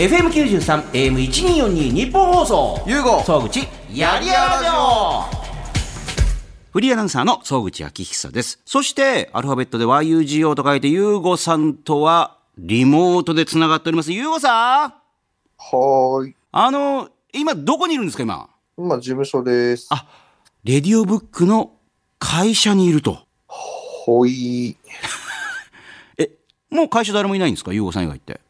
FM93、AM1242 日本放送。ゆうご総口、やりやらじょフリーアナウンサーの総口昭久です。そして、アルファベットで YUGO と書いて、ゆうごさんとは、リモートで繋がっております。ゆうごさんはーい。あの、今、どこにいるんですか、今？今、事務所です。あ、レディオブックの会社にいると。ほい。え、もう会社誰もいないんですか、ゆうごさん以外って？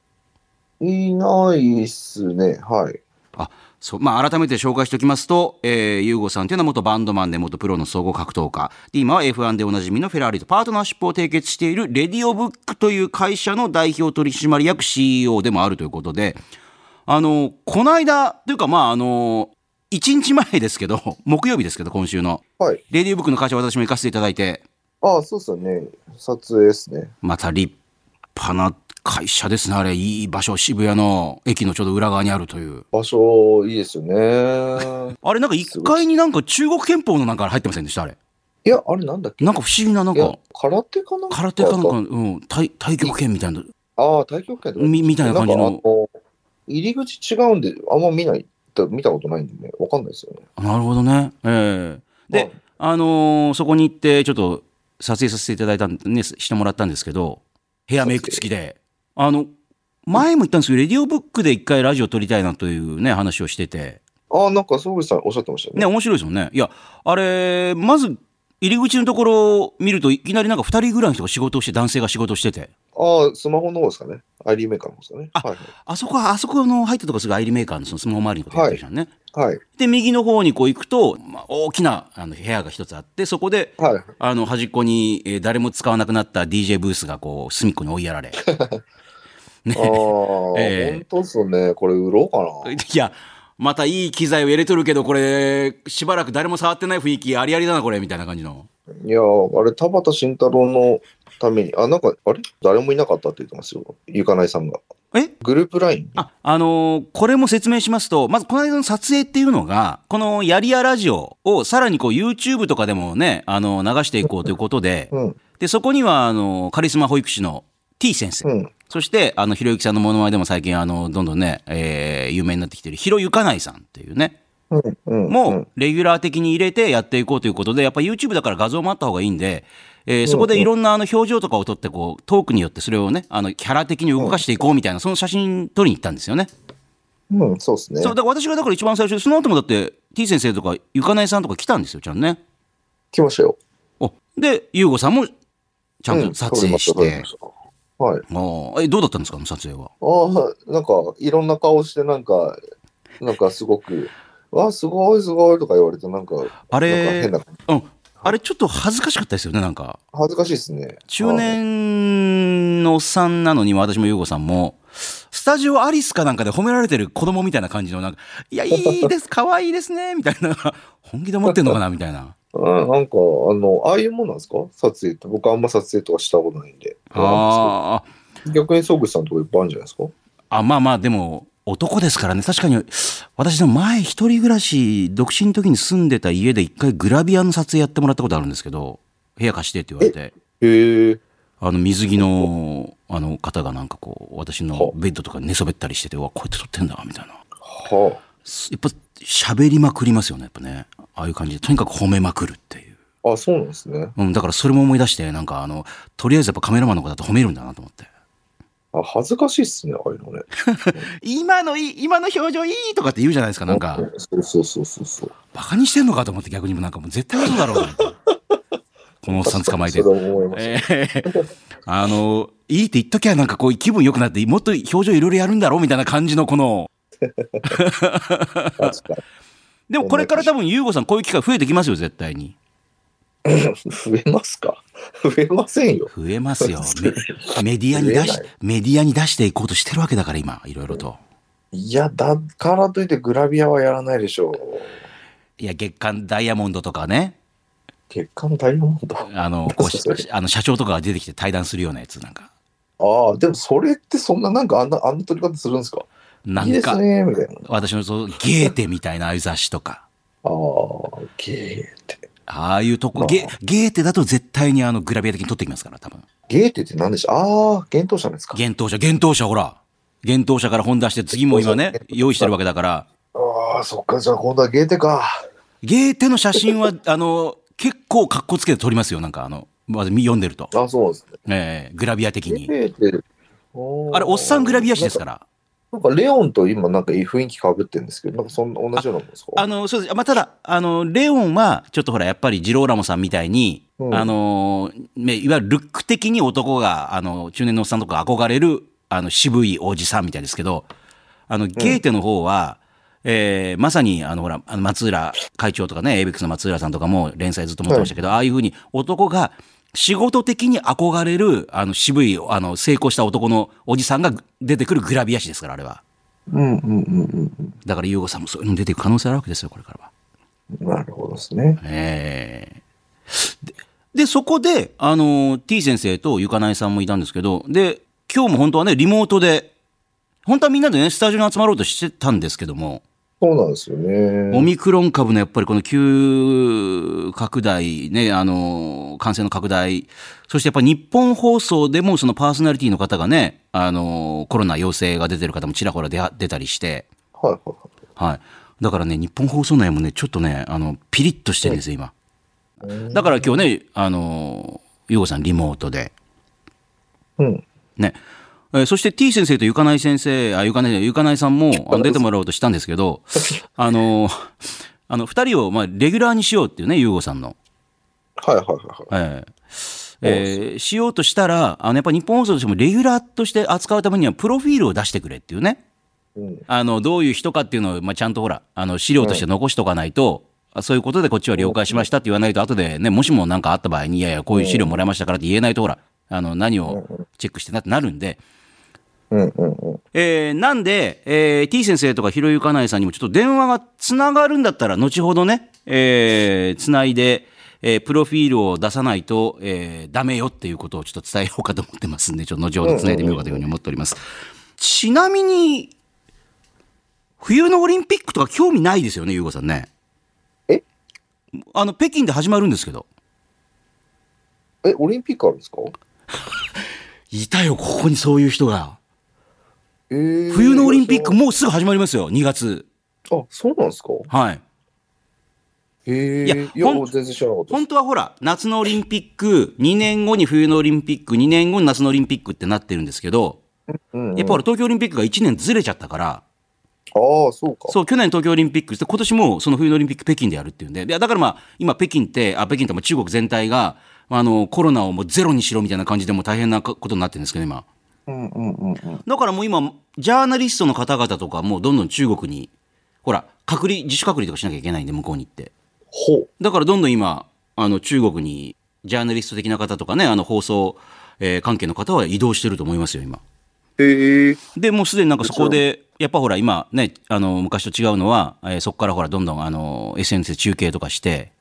いないっすね。はい。あ、そう、まあ、改めて紹介しておきますと、えー、ゆうごさんというのは元バンドマンで元プロの総合格闘家。で、今は F1 でおなじみのフェラーリとパートナーシップを締結しているレディオブックという会社の代表取締役 CEO でもあるということで、あの、この間、というかまあ、あの、1日前ですけど、木曜日ですけど、今週の。はい。レディオブックの会社私も行かせていただいて、ああ、そうっすよね。撮影ですね。また立派な会社ですね、あれ。いい場所、渋谷の駅のちょうど裏側にあるという。場所、いいですよね。あれなんか1階になんか中国憲法のなんか入ってませんでしたあれ？いや、あれなんだっけ？なんか不思議ななんか、空手かなんか空手かなんか、うん、太太極拳みたいな。ああ、太極拳みみたいな感じの入り口違うんで、あんま見ない、見たことないんでね、わかんないですよね。なるほどね。ええで、あのーそこに行って、ちょっと撮影させていただいたんね、してもらったんですけど、ヘアメイク付きで。あの、前も言ったんですけど、レディオブックで一回ラジオ撮りたいなというね、話をしてて。ああ、なんか、総口さんおっしゃってましたよね、ね。面白いですよね。いや、あれ、まず、入り口のところを見るといきなりなんか二人ぐらいの人が仕事をして、男性が仕事をしてて。ああ、スマホの方ですかね。アイリーメーカーの方ですかね。あはいあそこは、あそこの入ったところすぐアイリメーカーのそのスマホ周りのことやってるじゃんね。はい。はい。で、右の方にこう行くと、まあ、大きなあの部屋が一つあって、そこで、はい。あの、端っこに、えー誰も使わなくなった DJ ブースがこう、隅っこに追いやられ。ああ、ええ本当っすよね。これ売ろうかな。いや、またいい機材を入れとるけど、これ、しばらく誰も触ってない雰囲気ありありだな、これ、みたいな感じの。いやー、あれ、田畑慎太郎のために、あ、なんか、あれ？誰もいなかったって言ってますよ。ゆかないさんが。え？グループラインあ、あのーこれも説明しますと、まずこの間の撮影っていうのが、このやりやラジオをさらにこう YouTube とかでもね、あの流していこうということで、うん。で、そこには、あの、カリスマ保育士の T 先生、うん。そして、あの、ひろゆきさんのモノマネでも最近、あの、どんどんね、えー有名になってきてる、ひろゆかないさんっていうね。もううん、レギュラー的に入れてやっていこうということで、やっぱ YouTube だから画像もあった方がいいんで、えーそこでいろんなあの表情とかを撮って、こう、トークによってそれをね、あの、キャラ的に動かしていこうみたいな、その写真撮りに行ったんですよね。うん、そうですね。そう、だから私がだから一番最初で、その後もだって T 先生とかゆかないさんとか来たんですよ、ちゃんとね。来ましたよ。おで、ゆうごさんもちゃんと撮影しうんはい。おーえ、どうだったんですか、撮影は。ああ、なんか、いろんな顔して、なんか、なんかすごく、わ、すごいすごいとか言われて、なんか、あれ変な、うん。あれちょっと恥ずかしかったですよね、なんか。恥ずかしいですね。中年のおっさんなのに、私もゆうごさんも、スタジオアリスかなんかで褒められてる子供みたいな感じの、なんか、いや、いいです、可愛いですね、みたいな、本気で思ってんのかな、みたいな。うん、なんか、あの、ああいうもんなんですか？撮影って。僕あんま撮影とかしたことないんで。あー逆に総口さんとかいっぱいあるんじゃないですか？あ、まあまあ、でも、男ですからね、確かに、私でも前一人暮らし、独身の時に住んでた家で一回グラビアの撮影やってもらったことあるんですけど、部屋貸してって言われて、へえ。あの、水着の、あの方がなんかこう、私のベッドとか寝そべったりしてて、うわ、こうやって撮ってんだ、みたいな。はやっぱ喋りまくりますよね、やっぱね。ああいう感じで、とにかく褒めまくるっていう。あ。あ、そうなんですね。うん、だからそれも思い出して、なんかあの、とりあえずやっぱカメラマンの方だと褒めるんだなと思って。あ、恥ずかしいっすね、ああいうのね。今のいい、今の表情いいとかって言うじゃないですか、なんか。そうそうそうそうそう。バカにしてんのかと思って逆にもなんかもう絶対嘘だろう。このおっさん捕まえて。ええあの、いいって言っときゃなんかこう気分良くなって、もっと表情いろいろやるんだろうみたいな感じのこの、でもこれから多分、ゆうごさんこういう機会増えてきますよ、絶対に。に。増えますか？増えませんよ。増えますよ。メメディアに出しメディアに出していこうとしてるわけだから、今、いろいろと。いや、だからといってグラビアはやらないでしょう。いや、月刊ダイヤモンドとかね、月刊ダイヤモンド？あの、あの社長とかが出てきて対談するようなやつ、なんか。ああ、でもそれってそんななんかあんな、あんな撮り方するんですか？なんか、ね。私のそう、ゲーテみたいなああいう雑誌とか。ああ、ゲーって。ああいうとこ、まあゲゲーテだと絶対にあのグラビア的に撮ってきますから、多分。ゲーテって何でしょう？ああ、幻冬者ですか幻冬者、幻冬者、ほら。幻冬舎から本出して次も今ね、用意してるわけだから。ああ、そっか、じゃあ今度はゲーテか。ゲーテの写真は、あの、結構格好つけて撮りますよ。なんかあの、まず読んでると。あそうですね。ええグラビア的に。ゲーテ。あれ、おっさんグラビア誌ですから。なんかレオンと今なんかいい雰囲気かぶってるんですけど、なんかそんな同じようなもんですか？あの、そうです。まあ、ただ、あの、レオンは、ちょっとほら、やっぱりジローラモさんみたいに、うん。あの、ねいわゆるルック的に男が、あの、中年のおっさんとか憧れる、あの、渋いおじさんみたいですけど、あの、ゲーテの方は、えーまさに、あの、ほら、松浦会長とかね、エイベックスの松浦さんとかも連載ずっと持ってましたけど、ああいうふうに男が仕事的に憧れる、あの、渋い、あの、成功した男のおじさんが出てくるグラビア誌ですから、あれは。うんうんうんうんだから、ユーゴさんもそういうの出てくる可能性あるわけですよ、これからは。うん。なるほどですね。ええでで、そこで、あの、T 先生とゆかないさんもいたんですけど、で、今日も本当はね、リモートで、本当はみんなでね、スタジオに集まろうとしてたんですけども、そうなんですよね。オミクロン株のやっぱりこの急拡大、ね、あの、感染の拡大、そしてやっぱり日本放送でもそのパーソナリティの方がね、あの、コロナ陽性が出てる方もちらほら出出たりして、はいはいはい。はい。だからね、日本放送内もね、ちょっとね、あの、ピリッとしてるんですよ、今。だから今日ね、あの、ゆうごさんリモートで。うん。ね。えーそして T 先生とゆかない先生、あ、ゆかない、ゆかないさんも出てもらおうとしたんですけど、あの、あの、二人を、まあ、レギュラーにしようっていうね、ゆうごさんの。はいはいはいはい。えーえーしようとしたら、あの、やっぱ日本放送としてもレギュラーとして扱うためには、プロフィールを出してくれっていうね。うん。あの、どういう人かっていうのを、まあ、ちゃんとほら、あの、資料として残しとかないと、あそういうことでこっちは了解しましたって言わないと、後でね、もしも何かあった場合に、いやいや、こういう資料もらいましたからって言えないと、ほら、あの、何をチェックしてなってなるんで、うんうんうん。えーなんで、えー T 先生とかひろゆかないさんにもちょっと電話がつながるんだったら、後ほどね、えーつないで、えープロフィールを出さないと、えーダメよっていうことをちょっと伝えようかと思ってますんで、ちょっと後ほどつないでみようかというふうに思っております。ちなみに、冬のオリンピックとか興味ないですよね、ゆうごさんね。え？あの、北京で始まるんですけど。え、オリンピックあるんですか？いたよ、ここにそういう人が。えー冬のオリンピックもうすぐ始まりますよ、2月。あ、そうなんですか？はい。いや。本当はほら、夏のオリンピック、2年後に冬のオリンピック、2年後に夏のオリンピックってなってるんですけど、うんうんやっぱほら、東京オリンピックが1年ずれちゃったから、ああ、そうか。そう、去年東京オリンピックで、今年もその冬のオリンピック北京でやるっていうんで、でだからまあ、今北京って、あ、北京ってもう中国全体が、あの、コロナをもうゼロにしろみたいな感じでもう大変なことになってるんですけど、今。うんうんうんうん。だからもう今、ジャーナリストの方々とかもうどんどん中国に、ほら、隔離、自主隔離とかしなきゃいけないんで、向こうに行って。だからどんどん今、あの中国にジャーナリスト的な方とかね、あの放送、えー関係の方は移動してると思いますよ、今。へえ。で、もうすでになんかそこで、やっぱほら今ね、あの昔と違うのは、えーそこからほらどんどんあの SNS で中継とかして、うん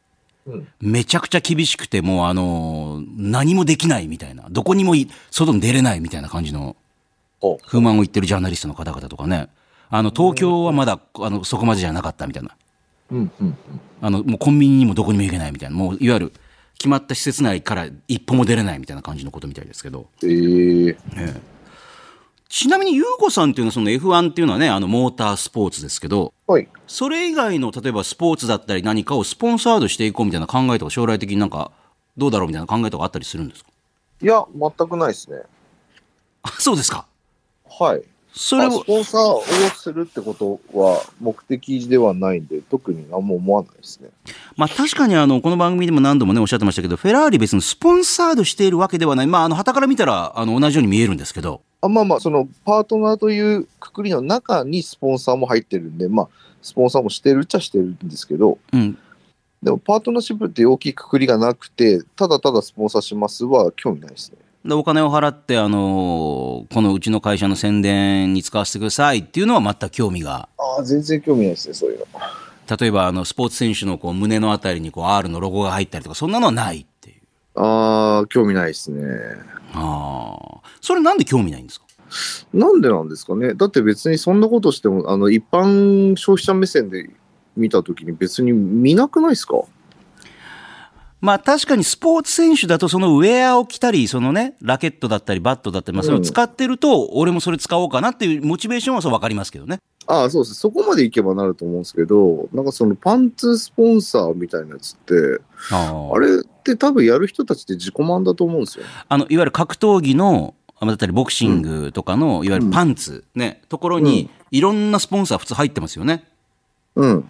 めちゃくちゃ厳しくて、もうあの何もできないみたいな、どこにもい外に出れないみたいな感じの。不満を言ってるジャーナリストの方々とかね、あの東京はまだあのそこまでじゃなかったみたいな。うんうんあの、もうコンビニにもどこにも行けないみたいな、もういわゆる決まった施設内から一歩も出れないみたいな感じのことみたいですけど。うん。へえ。ちなみに、ゆうこさんっていうのは、その F1 っていうのはね、あの、モータースポーツですけど、はい。それ以外の、例えばスポーツだったり何かをスポンサードしていこうみたいな考えとか、将来的になんか、どうだろうみたいな考えとかあったりするんですか？いや、全くないですね。あ、そうですか？はい。それをあス、ポンサーをするってことは目的ではないんで、特に何も思わないですね。まあ確かにあの、この番組でも何度もね、おっしゃってましたけど、フェラーリ別にスポンサードしているわけではない。まあ、あの、旗から見たら、あの、同じように見えるんですけど、あまあまあ、そのパートナーというくくりの中にスポンサーも入ってるんで、まあ、スポンサーもしてるっちゃしてるんですけど、うん。でもパートナーシップって大きいくくりがなくて、ただただスポンサーしますは興味ないですね。でお金を払って、あのこのうちの会社の宣伝に使わせてくださいっていうのは全く興味が、ああ、全然興味ないですね、そういうの。例えばあのスポーツ選手のこう胸のあたりにこう R のロゴが入ったりとか、そんなのはない。ああ、興味ないですね。ああ。それなんで興味ないんですか？なんでなんですかね？だって別にそんなことしても、あの、一般消費者目線で見たときに別に見なくないですか？まあ確かにスポーツ選手だとそのウェアを着たり、そのね、ラケットだったりバットだったり、まあそれを使ってると、俺もそれ使おうかなっていうモチベーションはそうわかりますけどね。ああ、そうです。そこまでいけばなると思うんですけど、なんかそのパンツスポンサーみたいなやつって、ああれって多分やる人たちって自己満だと思うんですよ。あの、いわゆる格闘技の、あだったりボクシングとかの、いわゆるパンツ、ね、ところに、いろんなスポンサー普通入ってますよね。うん。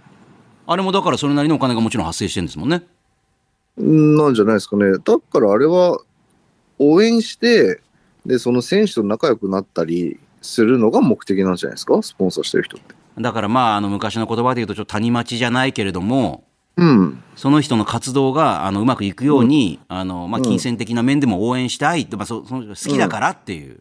あれもだからそれなりのお金がもちろん発生してるんですもんね。なんじゃないですかね。だからあれは応援して、で、その選手と仲良くなったりするのが目的なんじゃないですか、スポンサーしてる人って。だからまあ、あの昔の言葉で言うとちょっと谷町じゃないけれども、うん。その人の活動があのうまくいくように、あのまあ、金銭的な面でも応援したいって、まあ、そその人好きだからっていう、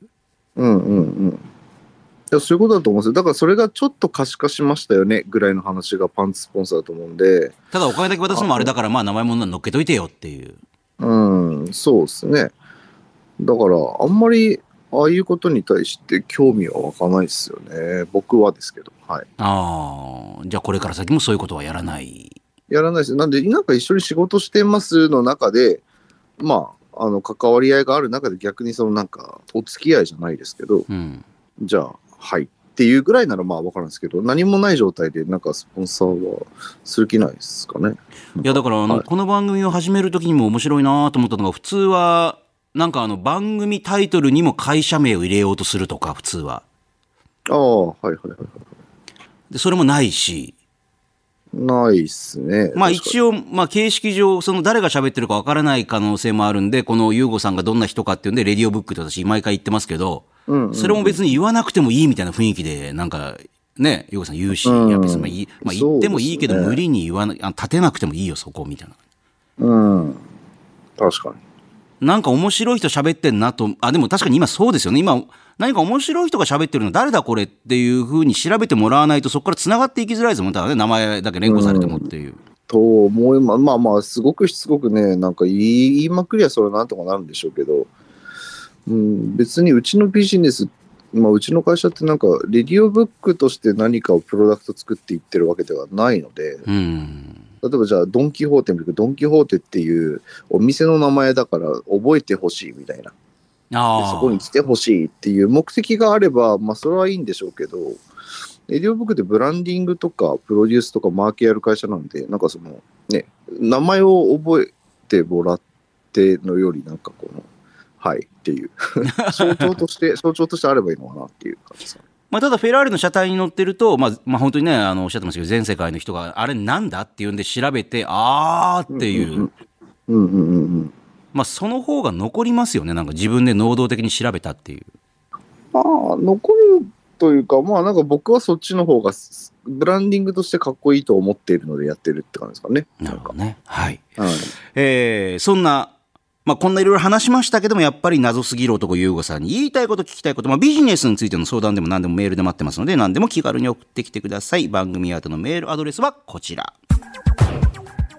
うんうんうん。いや、そういうことだと思うんですよ。だからそれがちょっと可視化しましたよね、ぐらいの話がパンツスポンサーだと思うんで、ただお金だけ渡すのもあれだから、まあ、名前も乗っけといてよっていう。うん、そうですね。だから、あんまり、ああいうことに対して興味は湧かないですよね。僕はですけど。はい。ああ、じゃあこれから先もそういうことはやらない。やらないです。なんで、なんか一緒に仕事してますの中で、まあ、あの、関わり合いがある中で逆にそのなんか、お付き合いじゃないですけど、うん。じゃあ、はい。っていうぐらいならまあわかるんですけど、何もない状態でなんかスポンサーはする気ないですかね。いやだからあの、はいこの番組を始める時にも面白いなと思ったのが普通はなんかあの番組タイトルにも会社名を入れようとするとか普通はああ、はいはいはいはい。でそれもないしないっすね。まあ一応まあ形式上その誰が喋ってるかわからない可能性もあるんでこの優吾さんがどんな人かっていうんでレディオブックって私毎回言ってますけどにうんうんそれも別に言わなくてもいいみたいな雰囲気でなんかね優吾さん言うし、うんいや別にまあいいまあ言ってもいいけど無理に言わなあ立てなくてもいいよそこみたいな。うん。確かに。なんか面白い人喋ってんなと、あ、でも確かに今そうですよね。今、何か面白い人が喋ってるの誰だこれっていうふうに調べてもらわないとそこから繋がっていきづらいですもん。ただね、名前だけ連呼されてもっていう。と思いままあまあ、すごくしつこくね、なんか言い言いまくりゃそれはなんとかなるんでしょうけど、うん、別にうちのビジネス、まあ、うちの会社ってなんか、レディオブックとして何かをプロダクト作っていってるわけではないので、うん。例えばじゃあ、ドン・キホーテ見るとドン・キホーテっていうお店の名前だから覚えてほしいみたいな。でああ。そこに来てほしいっていう目的があれば、まあ、それはいいんでしょうけど、レディオブックでブランディングとか、プロデュースとか、マーケやる会社なんで、なんかその、ね、名前を覚えてもらってのより、なんかこの、はいっていう、象徴として、象徴としてあればいいのかなっていう感じですかね。まあ、ただフェラーリの車体に乗ってると、まあ、まあ、本当にね、あの、おっしゃってますけど、全世界の人が、あれなんだっていうんで調べて、あーっていう、うんうんうんうんうん。まあ、その方が残りますよね。なんか自分で能動的に調べたっていう。まあ、残るというか、まあ、なんか僕はそっちの方が、ブランディングとしてかっこいいと思っているのでやってるって感じですかね。なるほどね。はい。はい。えーそんな、まあ、こんないろいろ話しましたけども、やっぱり謎すぎる男、ゆうごさんに言いたいこと、聞きたいこと、まあ、ビジネスについての相談でも何でもメールで待ってますので、何でも気軽に送ってきてください。番組宛てのメールアドレスはこちら。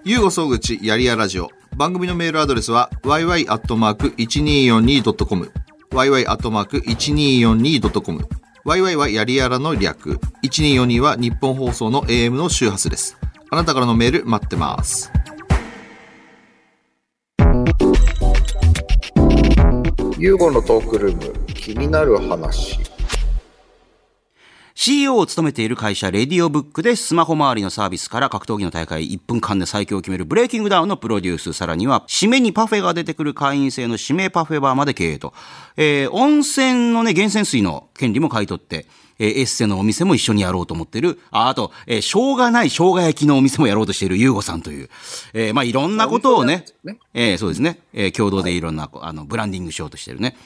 ゆうご総口やりやラジオ。番組のメールアドレスは yy.1242.com。yy.1242.com。yy はやりやらの略。1242は日本放送の AM の周波数です。あなたからのメール待ってます。ユーゴのトークルーム、気になる話。CEO を務めている会社、レディオブックでスマホ周りのサービスから格闘技の大会1分間で最強を決めるブレイキングダウンのプロデュース、さらには締めにパフェが出てくる会員制の指名パフェバーまで経営と、えー温泉のね、源泉水の権利も買い取って、えーエッセのお店も一緒にやろうと思ってる。あ、あと、えー、しょうがない生姜焼きのお店もやろうとしているゆうごさんという。えーまあいろんなことをね、えーそうですね、えー共同でいろんな、あの、ブランディングしようとしてるね。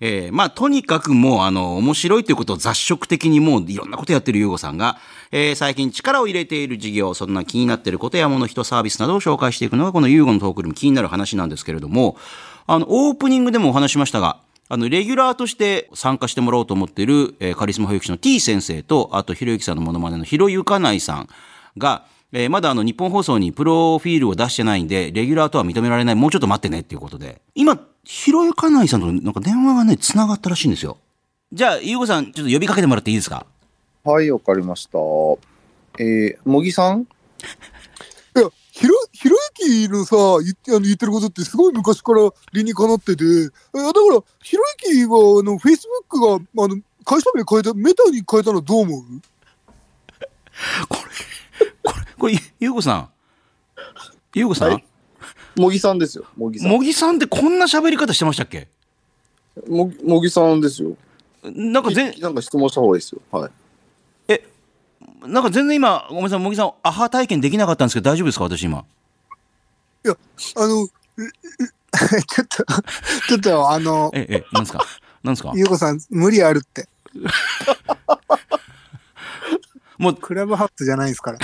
えーまあ、とにかくもう、あの、面白いということを雑食的にもういろんなことやってるゆうごさんが、えー最近力を入れている事業、そんな気になってることや物人サービスなどを紹介していくのが、このゆうごのトークルーム気になる話なんですけれども、あの、オープニングでもお話しましたが、あの、レギュラーとして参加してもらおうと思っている、えーカリスマ保育士の T 先生と、あと、ひろゆきさんのモノマネのひろゆかないさんが、えーまだあの日本放送にプロフィールを出してないんで、レギュラーとは認められない、もうちょっと待ってねっていうことで、今、ひろゆかないさんとなんか電話がね、繋がったらしいんですよ。じゃあ、ゆうごさん、ちょっと呼びかけてもらっていいですか？はい、わかりました。えー、茂木さん？いや、ひろ、ひろゆゆきのさ、言ってあの言ってることってすごい昔から理にかなってて、えだから、ひろゆきは、あの、フェイスブックが、あの、会社名変えた、メタに変えたのどう思う？これ、これ、これ、ゆうごさん。ゆうごさん、はい茂木さんですよ。茂木さん。茂木さんってこんな喋り方してましたっけ？茂木さんですよ。なんか全、なんか質問した方がいいですよ。はい。え、なんか全然今、ごめんなさい、茂木さん、アハ体験できなかったんですけど、大丈夫ですか、私今。あの、うう ちょっと、ちょっと、あの、え、え、なんですか？なんですか？ゆうこさん、無理あるって。もう、クラブハウスじゃないですから。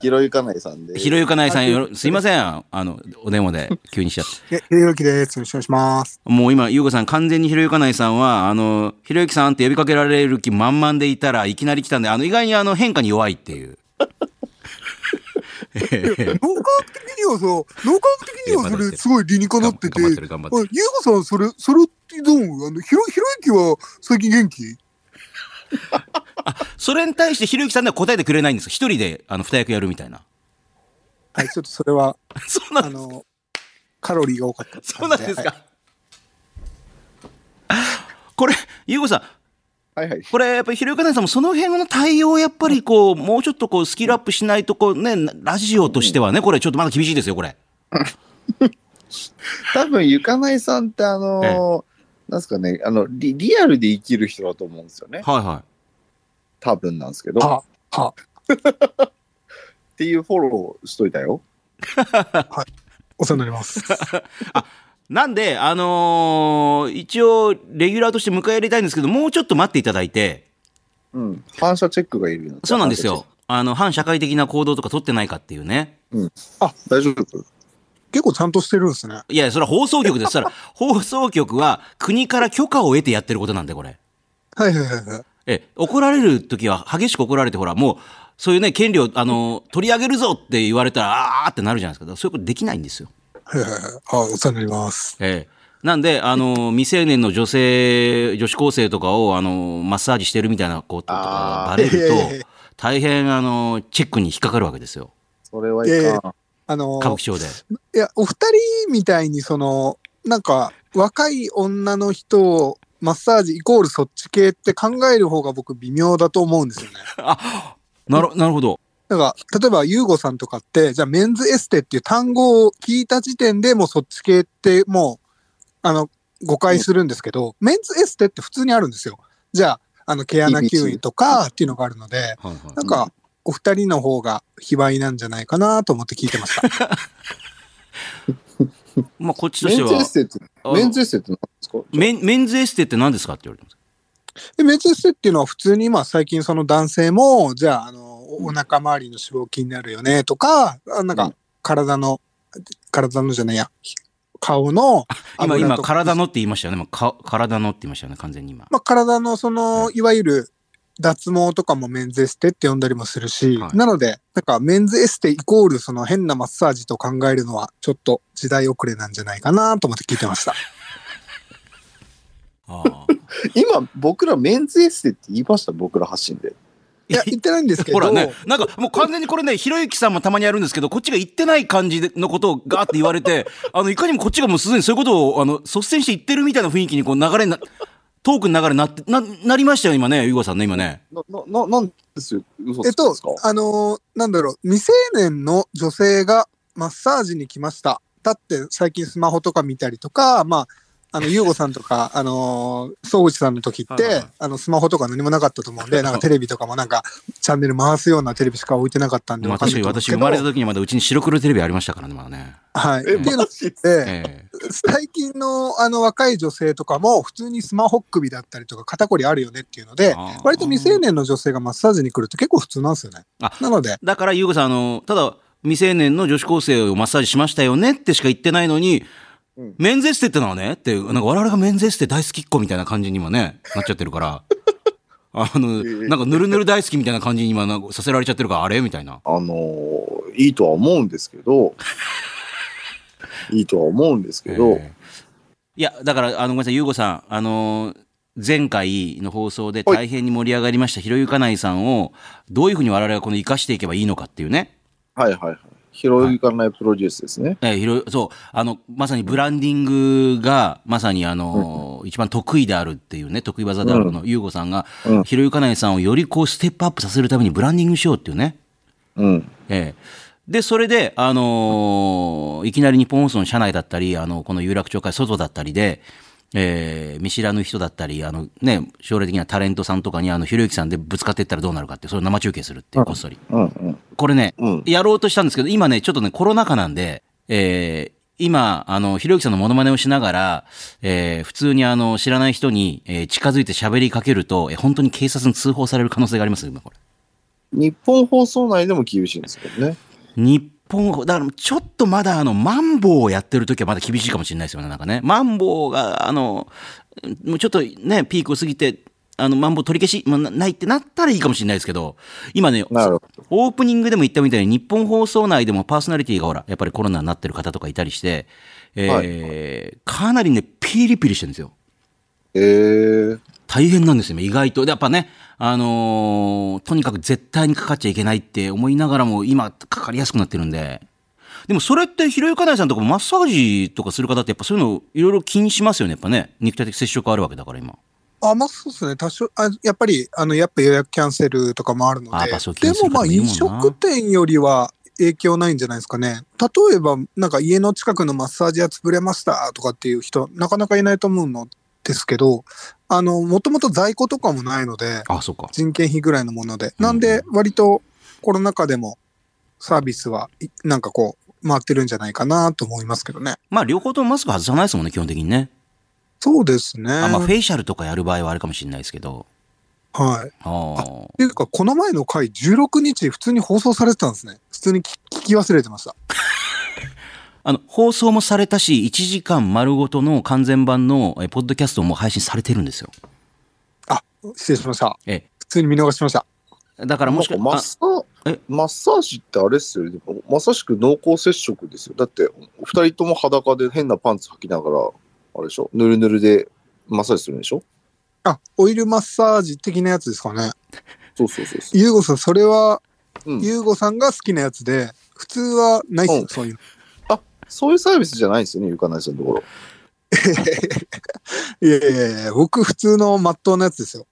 ひろゆかないさんで。ひろゆかないさんよろ、すいません、あの、お電話で急にしちゃって。え、ひろゆきです。よろしくお願いします。もう今、ゆうごさん、完全にひろゆかないさんは、あの、ひろゆきさんって呼びかけられる気満々でいたらいきなり来たんで、あの、意外にあの、変化に弱いっていう。ええ。脳科学的にはさ、脳科学的にはそれすごい理にかなってて、ゆうこさん、それ、それってどうあの、ひろ、ひろゆきは最近元気 それに対してひろゆきさんでは答えてくれないんです一人で、あの、二役やるみたいな。はい、ちょっとそれは、そうなんあの、カロリーが多かったそうなんですか？これ、ゆうごさん、はいはい。これ、やっぱりひろゆかないさんもその辺の対応をやっぱりこう、もうちょっとこう、スキルアップしないと、こうね、ラジオとしてはね、これちょっとまだ厳しいですよ、これ。多分、ゆかないさんってあのーなんですかね、あのリ、リアルで生きる人だと思うんですよね。はいは多分なんですけど。っは、は、ていうフォローしといたよ。お世話になります。い。なんで、あのー一応、レギュラーとして迎え入れたいんですけど、もうちょっと待っていただいて、うん。反射チェックがいるよそうなんですよ。。あの、反社会的な行動とか取ってないかっていうね。大丈夫結構ちゃんとしてるんですね。いや、それは放送局です。それは放送局は国から許可を得てやってることなんで、これ。はいはいはいはい。え、怒られる時は激しく怒られて、ほら、もう、そういうね、権利を、あの、取り上げるぞって言われたら、あーってなるじゃないですか。そういうことできないんですよ。はいはいはい。あ、お世話になります。ええ。なんで、あの、未成年の女性、女子高生とかを、あの、マッサージしてるみたいなこととかがバレると、大変、あの、チェックに引っかかるわけですよ。それはいかん。あの、歌舞伎町で。いや、お二人みたいに、その、なんか、若い女の人をマッサージイコールそっち系って考える方が僕微妙だと思うんですよね。あ、なる、なるほど。なんか、例えば、ユーゴさんとかって、じゃあ、メンズエステっていう単語を聞いた時点でもうそっち系ってもう、あの、誤解するんですけど、メンズエステって普通にあるんですよ。じゃあ、あの、毛穴吸引とかっていうのがあるので、はいはい。なんか、お二人の方が卑猥なんじゃないかなと思って聞いてました。まあ、こっちとしてはメンズエス、テって、あメンズエステって何ですか？メンメンズエステって何ですかって言われてます。で、メンズエステっていうのは普通に今最近その男性も、じゃあ、あの、おお腹周りの脂肪気になるよねとか、あなんかうん体の、体のじゃないや、顔の今、今、体のって言いましたよね。まあ、か体のって言いましたよね、完全に今。まあ、体のその、いわゆる脱毛とかもメンズエステって呼んだりもするし、はいなので、なんかメンズエステイコールその変なマッサージと考えるのはちょっと時代遅れなんじゃないかなと思って聞いてました。ああ。今、僕らメンズエステって言いました？僕ら発信で。いや、言ってないんですけど、ほらね、なんかもう完全にこれね、ひろゆきさんもたまにやるんですけど、こっちが言ってない感じのことをガーって言われて、あの、いかにもこっちがもうすでにそういうことを、あの、率先して言ってるみたいな雰囲気にこう流れな、トークの流れになって、な、なりましたよ、今ね、ゆうごさんね、今ね。な、な、ななんですよ。嘘えっとあのーなんだろう、未成年の女性がマッサージに来ました。だって最近スマホとか見たりとか、まあ、あの、ゆうごさんとか、あのー、総口さんの時って、はいはいあの、スマホとか何もなかったと思うんで、なんかテレビとかもなんか、チャンネル回すようなテレビしか置いてなかったんでまあ確かに私生。まれた時にまだうちに白黒テレビありましたからね、まだね。はい。え、っていうのマジで、ええ最近のあの若い女性とかも普通にスマホ首だったりとか肩こりあるよねっていうので割と未成年の女性がマッサージに来るって結構普通なんですよねあ。なので、だから、ゆうごさん、あの、ただ、未成年の女子高生をマッサージしましたよねってしか言ってないのに、うん。メンズエステってのはねって、なんか我々がメンズエステ大好きっ子みたいな感じに今ね、なっちゃってるから、あの、えなんかぬるぬる大好きみたいな感じに今させられちゃってるから、あれみたいな。あのーいいとは思うんですけど、いいとは思うんですけど、えーいや、だから、あの、ごめんなさい、ゆうごさん、あのー前回の放送で大変に盛り上がりました、ひろゆかないさんを、どういうふうに我々がこの生かしていけばいいのかっていうね。はいはいはい。ひろゆかないプロデュースですね。えー、そう、あの、まさにブランディングが、まさにあの、一番得意であるっていうね、得意技であるこの、ゆうごさんが、うんひろゆかないさんをよりこう、ステップアップさせるためにブランディングしようっていうね。うん。ええで、それで、あのーいきなり日本放送の社内だったり、あの、この有楽町会外だったりで、えー見知らぬ人だったり、あのね、将来的にはタレントさんとかに、あの、ひろゆきさんでぶつかっていったらどうなるかって、それを生中継するってこっそり。うん。うん。これね、うんやろうとしたんですけど、今ね、ちょっとね、コロナ禍なんで、えー今、あの、ひろゆきさんのモノマネをしながら、えー普通にあの、知らない人に、えー近づいて喋りかけると、えー本当に警察に通報される可能性がありますよ、今これ。日本放送内でも厳しいんですけどね。日本、だからちょっとまだあの、マンボウをやってる時はまだ厳しいかもしれないですよね、なんかね。マンボウが、あの、もうちょっとね、ピークを過ぎて、あの、マンボウ取り消し、まあなないってなったらいいかもしれないですけど、今ね。オープニングでも言ったみたいに、日本放送内でもパーソナリティがほら、やっぱりコロナになってる方とかいたりして、えーかなりね、ピリピリしてるんですよ。えー、大変なんですよ、意外と。でやっぱね、あのーとにかく絶対にかかっちゃいけないって思いながらも、今、かかりやすくなってるんで。でもそれって、ひろゆかないさんとかもマッサージとかする方って、やっぱそういうのいろいろ気にしますよね、やっぱね。肉体的接触あるわけだから、今。あ、まあそうですね。多少、あやっぱり、あの、やっぱ予約キャンセルとかもあるのででもまあ飲食店よりは影響ないんじゃないですかね。例えば、なんか家の近くのマッサージ屋潰れましたとかっていう人、なかなかいないと思うのですけど、あの、もともと在庫とかもないので、あ、そうか。人件費ぐらいのもので。なんで、割とコロナ禍でもサービスはいなんかこう、回ってるんじゃないかなと思いますけどね。まあ、両方ともマスク外さないですもんね、基本的にね。そうですね。あまあ、フェイシャルとかやる場合はあるかもしれないですけど。はい。っていうか、この前の回、16日、普通に放送されてたんですね。普通に聞聞き忘れてました。あの、放送もされたし、1時間丸ごとの完全版のえポッドキャストも配信されてるんですよ。あ、失礼しました。え普通に見逃しました。え。だからもしかマッサーえ？マッサージってあれっすよね。まさしく濃厚接触ですよ。だって、お二人とも裸で変なパンツ履きながら、あれでしょ？ぬるぬるでマッサージするんでしょ？あ、オイルマッサージ的なやつですかね。そうそうそうそう。ゆうごさん、それは、うん、ゆうごさんが好きなやつで、普通はないっすよ、うんそういうの。そういうサービスじゃないんですよね、ゆかないさんのところ。いやいやいや、僕普通のまっとうなやつですよ。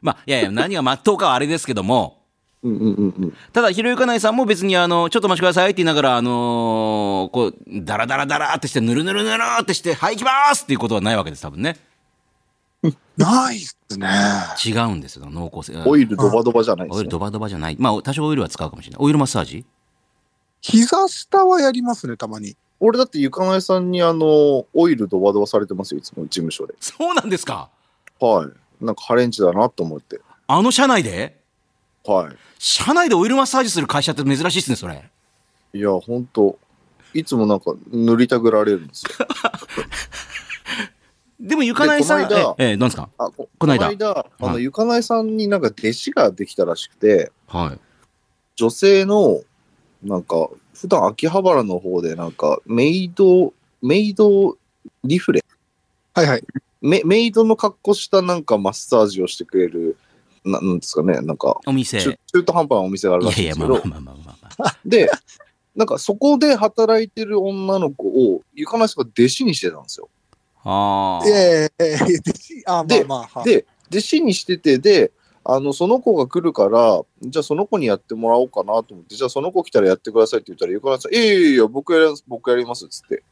まあ、いやいや、何が真っ当かはあれですけども、うんうんうんうん。ただ、ひろゆかないさんも別に、あの、ちょっと待ちくださいって言いながら、あのーこう、ダラダラダラってして、ぬるぬるぬるってして、はい、行きますっていうことはないわけです、多分ね。ないっすね。違うんですよ、濃厚性。オイルドバドバじゃないですね。オイルドバドバじゃない。まあ、多少オイルは使うかもしれない。オイルマッサージ？膝下はやりますね、たまに。俺だってゆかないさんにあの、オイルドバドバされてますよ、いつも事務所で。そうなんですか？はい。なんかハレンチだなと思って。あの社内で？は社内でオイルマッサージする会社って珍しいですね、それ。い。いや、ほんと、いつもなんか塗りたぐられるんですよ。でも、ゆかないさん、え、え、なんですか？あここの間あの、はいゆかないさんになんか弟子ができたらしくて、はい。女性の、なんか、普段秋葉原の方でなんか、メイド、メイドリフレ？はいはい。メメイドの格好したなんかマッサージをしてくれる、ななんですかね、なんか、お店。中中途半端なお店があるらしいすけど、まあまあまあまあまあまあ。で、なんかそこで働いてる女の子を、ゆかないさんが弟子にしてたんですよ。ああ。いやいやいやいや、弟子あ、まあでまあ、はい。で、弟子にしてて、で、あの、その子が来るから、じゃあその子にやってもらおうかなと思って、じゃあその子来たらやってくださいって言ったら、ゆかないさん、いやいやいや、僕やります、僕やりますっつって、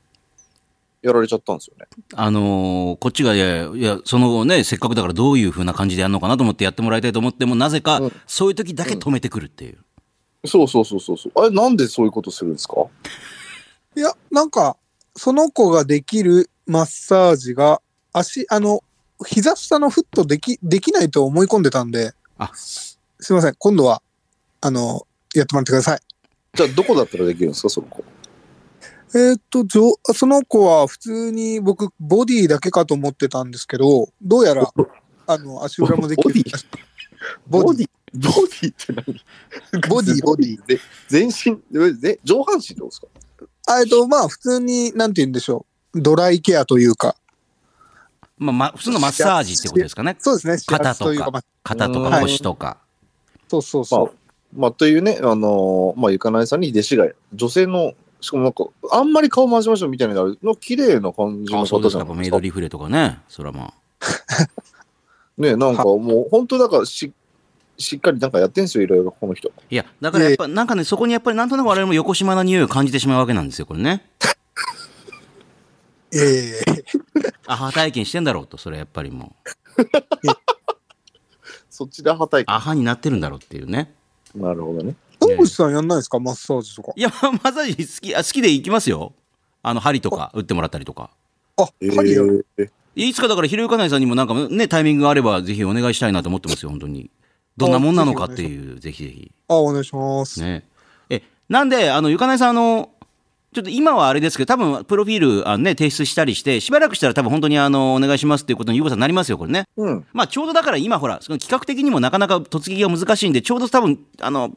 やられちゃったんですよね。あのーこっちが、いや、いや、そのね、せっかくだからどういう風な感じでやるのかなと思ってやってもらいたいと思っても、なぜかうん、そういう時だけ止めてくるっていう。そうそうそうそうそう。あれ、なんでそういうことするんですか？いや、なんか、その子ができるマッサージが、足、あの、膝下のフットでき、できないと思い込んでたんで、あ。すいません、今度は、あの、やってもらってください。じゃあ、どこだったらできるんですか、その子？えーっと、じょその子は普通に僕、ボディだけかと思ってたんですけど、どうやら、あの、足裏もできる。ボディ？ボディ。って何？ボディボディ。で全身？で、上半身ってことですか？あえっと、まあ、普通に、なんて言うんでしょう。ドライケアというか、まあ、ま、普通のマッサージってことですかね。そうですね。肩とか、肩とかはい腰とか。そうそうそう。まあ、というね、あのーまあ、ゆかないさんに弟子が、女性の、しかもなんか、あんまり顔回しましょうみたいなのの綺麗な感じの方じゃないですか。メイドリフレとかね。それはま ね、なんかもう、本当だからし、しっかりなんかやってんすよ、いろいろ、この人。あ。いや、だからやっぱ、なんかね、そこにやっぱりなんとなく我々も横島な匂いを感じてしまうわけなんですよ、これね。ええアハ体験してんだろうと、それやっぱりもう。そっちではたいアハになってるんだろうっていうね。なるほどね。野口さんやんないですか？マッサージとか。いや、ま マッサージ好き、あ好きで行きますよ。あの、針とか打ってもらったりとか。あ、え針やる。ー、いつかだから、ひろゆかないさんにもなんかね、タイミングがあれば、ぜひお願いしたいなと思ってますよ、本当に。どんなもんなのかっていう、ぜひぜひ。あ、お願いします。ね。え、なんで、あの、ゆかないさん、あの、ちょっと今はあれですけど、多分、プロフィール、あのね、提出したりして、しばらくしたら多分本当にあの、お願いしますっていうことに、ゆうこさんなりますよ、これね。うん。まあ、ちょうどだから今ほら、その企画的にもなかなか突撃が難しいんで、ちょうど多分、あの、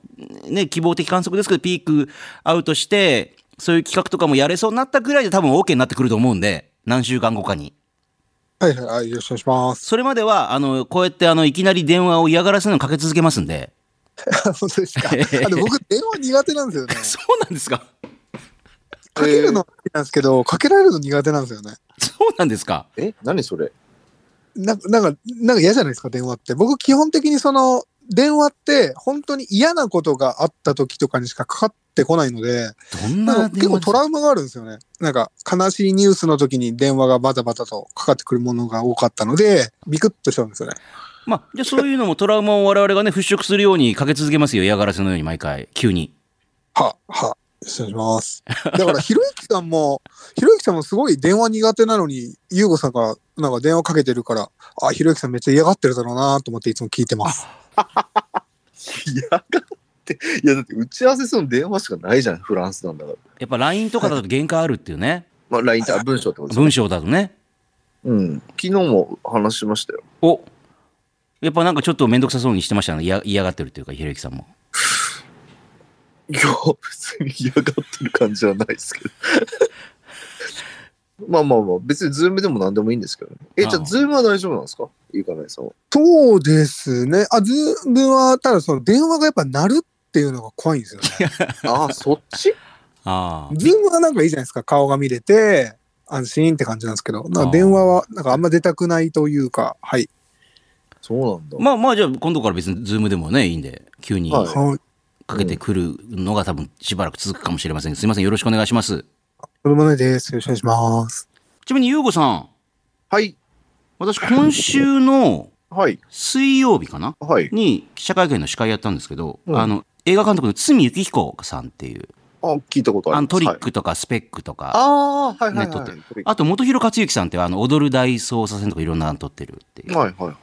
ね、希望的観測ですけど、ピークアウトして、そういう企画とかもやれそうになったぐらいで多分 OK になってくると思うんで、何週間後かに。はいはいはい、よろしくお願いします。それまでは、あの、こうやってあの、いきなり電話を嫌がらせのかけ続けますんで。本当ですか。あで僕、電話苦手なんですよね。そうなんですかかけるの好きなんですけど、かけられるの苦手なんですよね。そうなんですか？え何それ？なんか、なんか、なんか嫌じゃないですか、電話って。僕、基本的にその、電話って、本当に嫌なことがあった時とかにしかかかってこないので、どんなんか結構トラウマがあるんですよね。なんか、悲しいニュースの時に電話がバタバタとかかってくるものが多かったので、ビクッとしちゃうんですよね。まあ、じゃあそういうのもトラウマを我々がね、払拭するようにかけ続けますよ。嫌がらせのように毎回、急に。は、は、失礼します。だから、ひろゆきさんも、ひろゆきさんもすごい電話苦手なのに、ゆうごさんがなんか電話かけてるから、あ、ひろゆきさんめっちゃ嫌がってるだろうなと思っていつも聞いてます。いやがって、いやだって打ち合わせするの電話しかないじゃん、フランスなんだから。やっぱ LINE とかだと限界あるっていうね。まあ、LINE ってあ文章ってことですね文章だとね。うん。昨日も話しましたよ。おやっぱなんかちょっと面倒くさそうにしてましたね。嫌嫌がってるっていうか、ひろゆきさんも。いや、別に嫌がってる感じはないですけど。まあまあまあ、別に Zoomでも何でもいいんですけどね。え、じゃあ Zoomは大丈夫なんですか？いいかないさんは。そうですね。あ、 Zoomは、ただその電話がやっぱ鳴るっていうのが怖いんですよね。ああ、そっち？ああ。 Zoomはなんかいいじゃないですか？顔が見れて、安心って感じなんですけど、なんか電話はなんかあんま出たくないというか、はい。そうなんだ。まあまあ、じゃあ今度から別に Zoomでもね、いいんで、急にはいはい。かけてくるのが多分しばらく続くかもしれません。すいません。よろしくお願いします。それもねです。よろしくお願いします。ちなみに、ゆうごさん。はい。私、今週のはい。水曜日かな？はい。に記者会見の司会やったんですけど、うんあの、映画監督の堤幸彦さんっていう、あ、聞いたことあります。あのトリッはいクとかスペックとか、ああ、はいはいはい。あと、元広克行さんっていうあの、踊る大捜査線とかいろんなの撮ってるっていう。はいはいはい。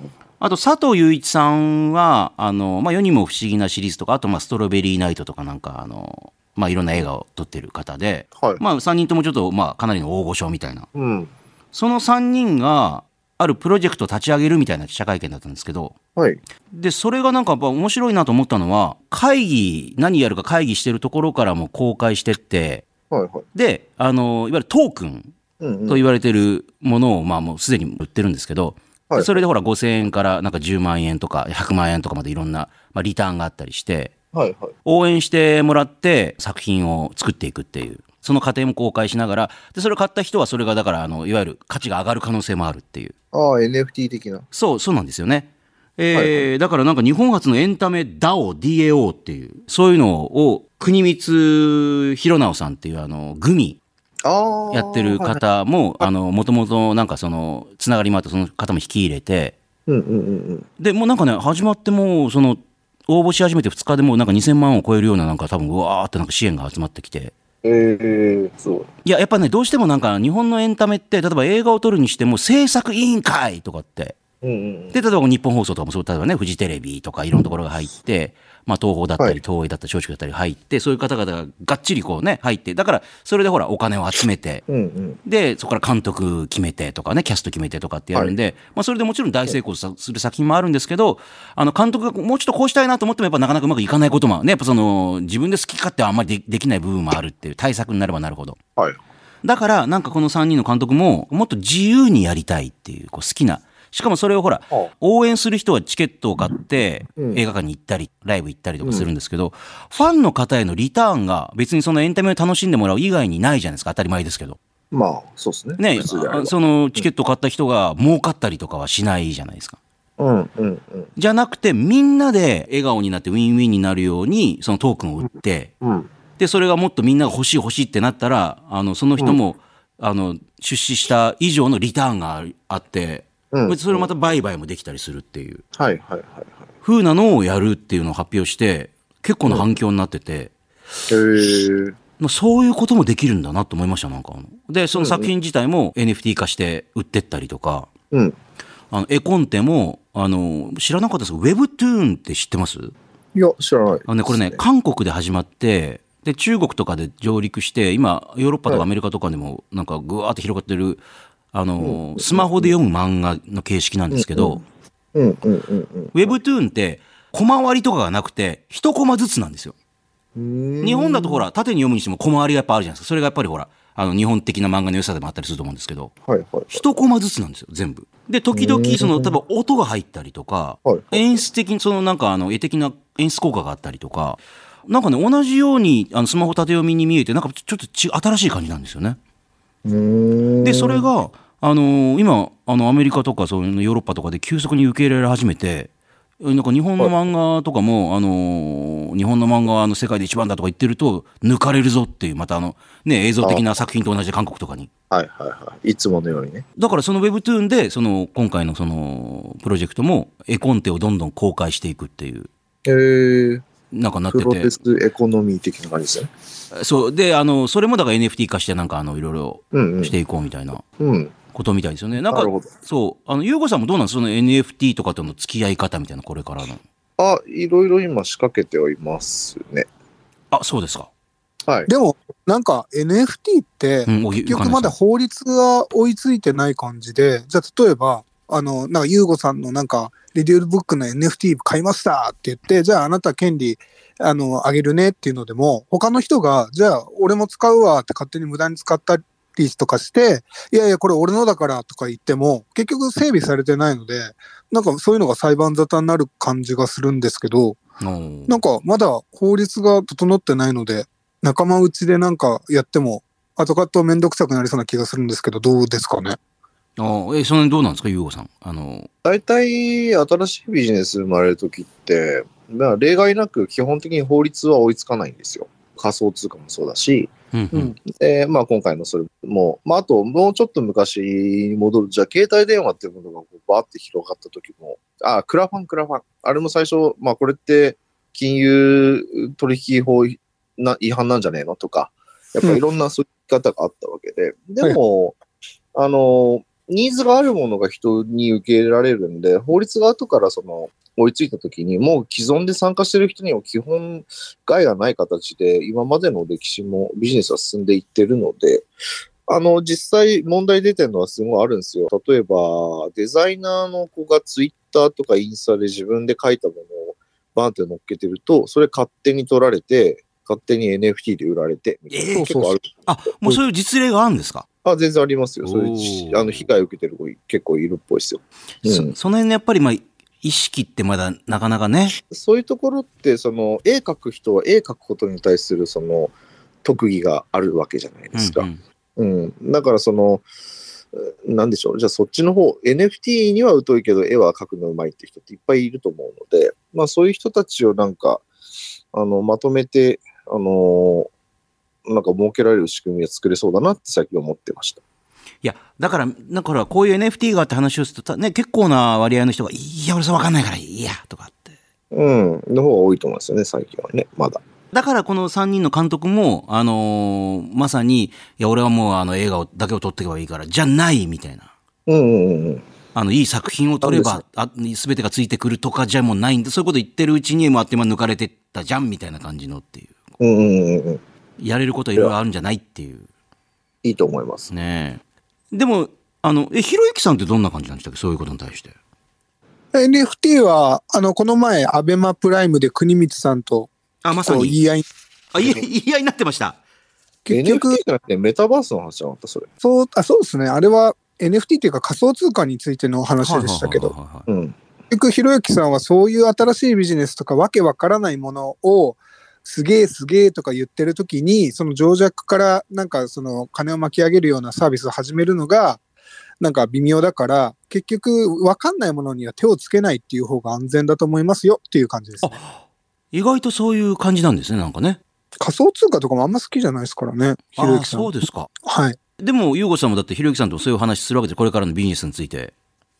あと、佐藤雄一さんは、あの、まあ、世にも不思議なシリーズとか、あと、まあ、ストロベリーナイトとかなんか、あの、まあ、いろんな映画を撮ってる方で、はい。まあ、3人ともちょっと、まあ、かなりの大御所みたいな。うん。その3人が、あるプロジェクトを立ち上げるみたいな記者会見だったんですけど、はい。で、それがなんかやっぱ面白いなと思ったのは、会議、何やるか会議してるところからも公開してって、はいはい。で、あの、いわゆるトークン。と言われてるものを、まあもうすでに売ってるんですけど、はいでそれでほら5000円からなんか10万円とか100万円とかまでいろんな、まあ、リターンがあったりして、はいはい。応援してもらって作品を作っていくっていう、その過程も公開しながら、で、それを買った人はそれがだから、あの、いわゆる価値が上がる可能性もあるっていう。ああ、NFT 的な。そう、そうなんですよね。えーはいだからなんか日本初のエンタメ DAO、DAO っていう、そういうのを国光弘直さんっていうあの、グミ。やってるはい方も、あの、もともとなんかその、つながりもあってその方も引き入れて、うんうんうんうん。で、もうなんかね、始まってもう、その、応募し始めて2日でもうなんか2000万を超えるようななんか多分うわーってなんか支援が集まってきて。ええそう。いや、やっぱね、どうしてもなんか日本のエンタメって、例えば映画を撮るにしても制作委員会とかって、うんうんで、例えば日本放送とかもそう、例えばね、フジテレビとかいろんなところが入って、まあ東宝だったり、はい東映だったり、松竹だったり入って、そういう方々ががっちりこうね、入って、だから、それでほら、お金を集めて。で、そこから監督決めてとかね、キャスト決めてとかってやるんで、まあそれでもちろん大成功さする作品もあるんですけど、あの、監督がもうちょっとこうしたいなと思っても、やっぱなかなかうまくいかないこともね、やっぱその、自分で好き勝手はあんまりでできない部分もあるっていう、対策になればなるほど。はい。だから、なんかこの3人の監督も、もっと自由にやりたいっていう、こう好きな、しかもそれをほら、あ応援する人はチケットを買ってうん映画館に行ったり、ライブ行ったりとかするんですけど、ファンの方へのリターンが別にそのエンタメを楽しんでもらう以外にないじゃないですか、当たり前ですけど。まあ、そうですね。ねそのチケットを買った人が儲かったりとかはしないじゃないですか。うん、うん、うん。じゃなくて、みんなで笑顔になってウィンウィンになるように、そのトークンを売って、うん。で、それがもっとみんなが欲しい欲しいってなったら、あの、その人も、あの、出資した以上のリターンがああって、うんそれをまた売買もできたりするっていう、はい、はい、はい。はい風なのをやるっていうのを発表して、結構な反響になってて、へえ。まあ、そういうこともできるんだなと思いました、なんか。で、その作品自体も NFT 化して売ってったりとか、うん。あの、絵コンテも、あの、知らなかったですけど、Webtoon って知ってます？いや、知らない。あのね、これね、韓国で始まって、で、中国とかで上陸して、今、ヨーロッパとかアメリカとかでも、なんか、ぐわーって広がってる、あの、スマホで読む漫画の形式なんですけど、うん、うん、うん、Webtoon って、小回りとかがなくて、一コマずつなん。ですよ。うん。日本だとほら、縦に読むにしても小回りがやっぱあるじゃないですか。それがやっぱりほら、あの、日本的な漫画の良さでもあったりすると思うん。ですけど、はい、はい。一コマずつなん。ですよ、全部。で、時々、その、多分音が入ったりとか、はい演出的に、そのなん。か、あの、絵的な演出効果があったりとか、なん。かね、同じように、あの、スマホ縦読みに見えて、なん。かちょっとち新しい感じなん。ですよね。で、それが、あのー今、あの、アメリカとか、そういうヨーロッパとかで急速に受け入れられ始めて、なんか日本の漫画とかも、あのー日本の漫画はあの世界で一番だとか言ってると、抜かれるぞっていう、またあの、ね、映像的な作品と同じで韓国とかに。はい、はい、はい。いつものようにね。だからその Webtoon で、その、今回のその、プロジェクトも、絵コンテをどんどん公開していくっていう、へえ。なんかなっててプロレ。スエコノミー的な感じですね。そう。で、あの、それもだから NFT 化して、なんかあの、いろいろうん、うんし。ていこうみたいなうん。ことみたいですよね。なんかそう。あの、ゆうごさんもどうなんですか？その NFT とかとの付き合い方みたいな、これからの。あ、いろいろ今仕掛けてはいますね。あ、そうですか。はい。でも、なんか NFT って、うん、結局まだ法律が追いついてない感じで、じゃあ例えば、あの、なんか、ユーゴさんのなんか、レディオブックの NFT 買いましたって言って、じゃああなた権利、あの、あげるねっていうのでも、他の人が、じゃあ俺も使うわって勝手に無駄に使ったりとかして、いやいや、これ俺のだからとか言っても、結局整備されてないので、なんかそういうのが裁判沙汰になる感じがするんですけど、のなんかまだ法律が整ってないので、仲間内でなんかやっても、後々めんどくさくなりそうな気がするんですけど、どうですかね？あえ、その辺どうなんですか、ゆうごさん。あの、大体、新しいビジネス生まれるときって、まあ、例外なく基本的に法律は追いつかないんですよ。仮想通貨もそうだし、うんうん。で、まあ今回のそれも、まああともうちょっと昔に戻る、じゃあ携帯電話っていうものがこうバーって広がった時も、あ、クラファン、クラファン。あれも最初、まあこれって金融取引法な違反なんじゃねえのとか、やっぱいろんなそういう言い方があったわけで、でも、あの、ニーズがあるものが人に受け入れられるんで、法律が後からその追いついたときに、もう既存で参加してる人には基本害がない形で、今までの歴史もビジネスは進んでいってるので、あの、実際問題出てるのはすごいあるんですよ。例えば、デザイナーの子がツイッターとかインスタで自分で書いたものをバーンって乗っけてると、それ勝手に取られて、勝手に NFT で売られて、みたいなえー結構ある。あ、もうそういう実例があるんですか、あ、全然ありますよ。そういうおしーあの被害を受けてる子結構いるっぽいですよ。うんそその辺ね、やっぱりまあ、意識ってまだなかなかね。そういうところって、その絵描く人は絵描くことに対するその特技があるわけじゃないですか。うんうん、だからその、うんなんでしょう、じゃあそっちの方、NFT には疎いけど絵は描くのうまいって人っていっぱいいると思うので、まあそういう人たちをなんか、あの、まとめて、あのなんか設けられる仕組みが作れそうだなって最近思ってました。いや、だから、なんかほら、こういう NFT があって話をすると、ね、結構な割合の人が、いや、俺それわかんないから、いや、とかって。うん、の方が多いと思いますよね、最近はね、まだ。だからこの3人の監督も、あのーまさに、いや、俺はもうあの映画をだけを撮っていけばいいから、じゃないみたいな。うんうんうんうん。あの、いい作品を撮れば、あ、すべてがついてくるとかじゃもうないんで、そういうこと言ってるうちに、もうあっという間に抜かれてったじゃん、みたいな感じのっていう。うんうんうんうん。やれることはいろいろあるんじゃないっていう。いいと思います。ねえでも、あの、え、ひろゆきさんってどんな感じなんでしたっけ？そういうことに対して。NFT は、あの、この前、アベマプライムで国光さんとあ、まさに。言い合い、あ、言い合いになってました。結局 NFT、じゃなくてメタバースの話じゃなかった、それ。そう、あ、そうですね。あれは NFT っていうか仮想通貨についての話でしたけど。結局、ひろゆきさんはそういう新しいビジネスとかわけわからないものを、すげえすげえとか言ってる時に、その情弱からなんかその金を巻き上げるようなサービスを始めるのが、なんか微妙だから、結局わかんないものには手をつけないっていう方が安全だと思いますよっていう感じです、ね。意外とそういう感じなんですね、なんかね。仮想通貨とかもあんま好きじゃないですからね、ひろゆああ、きさん。そうですか。はい。でも、ゆうごさんもだってひろゆきさんとそういう話するわけで、これからのビジネスについて。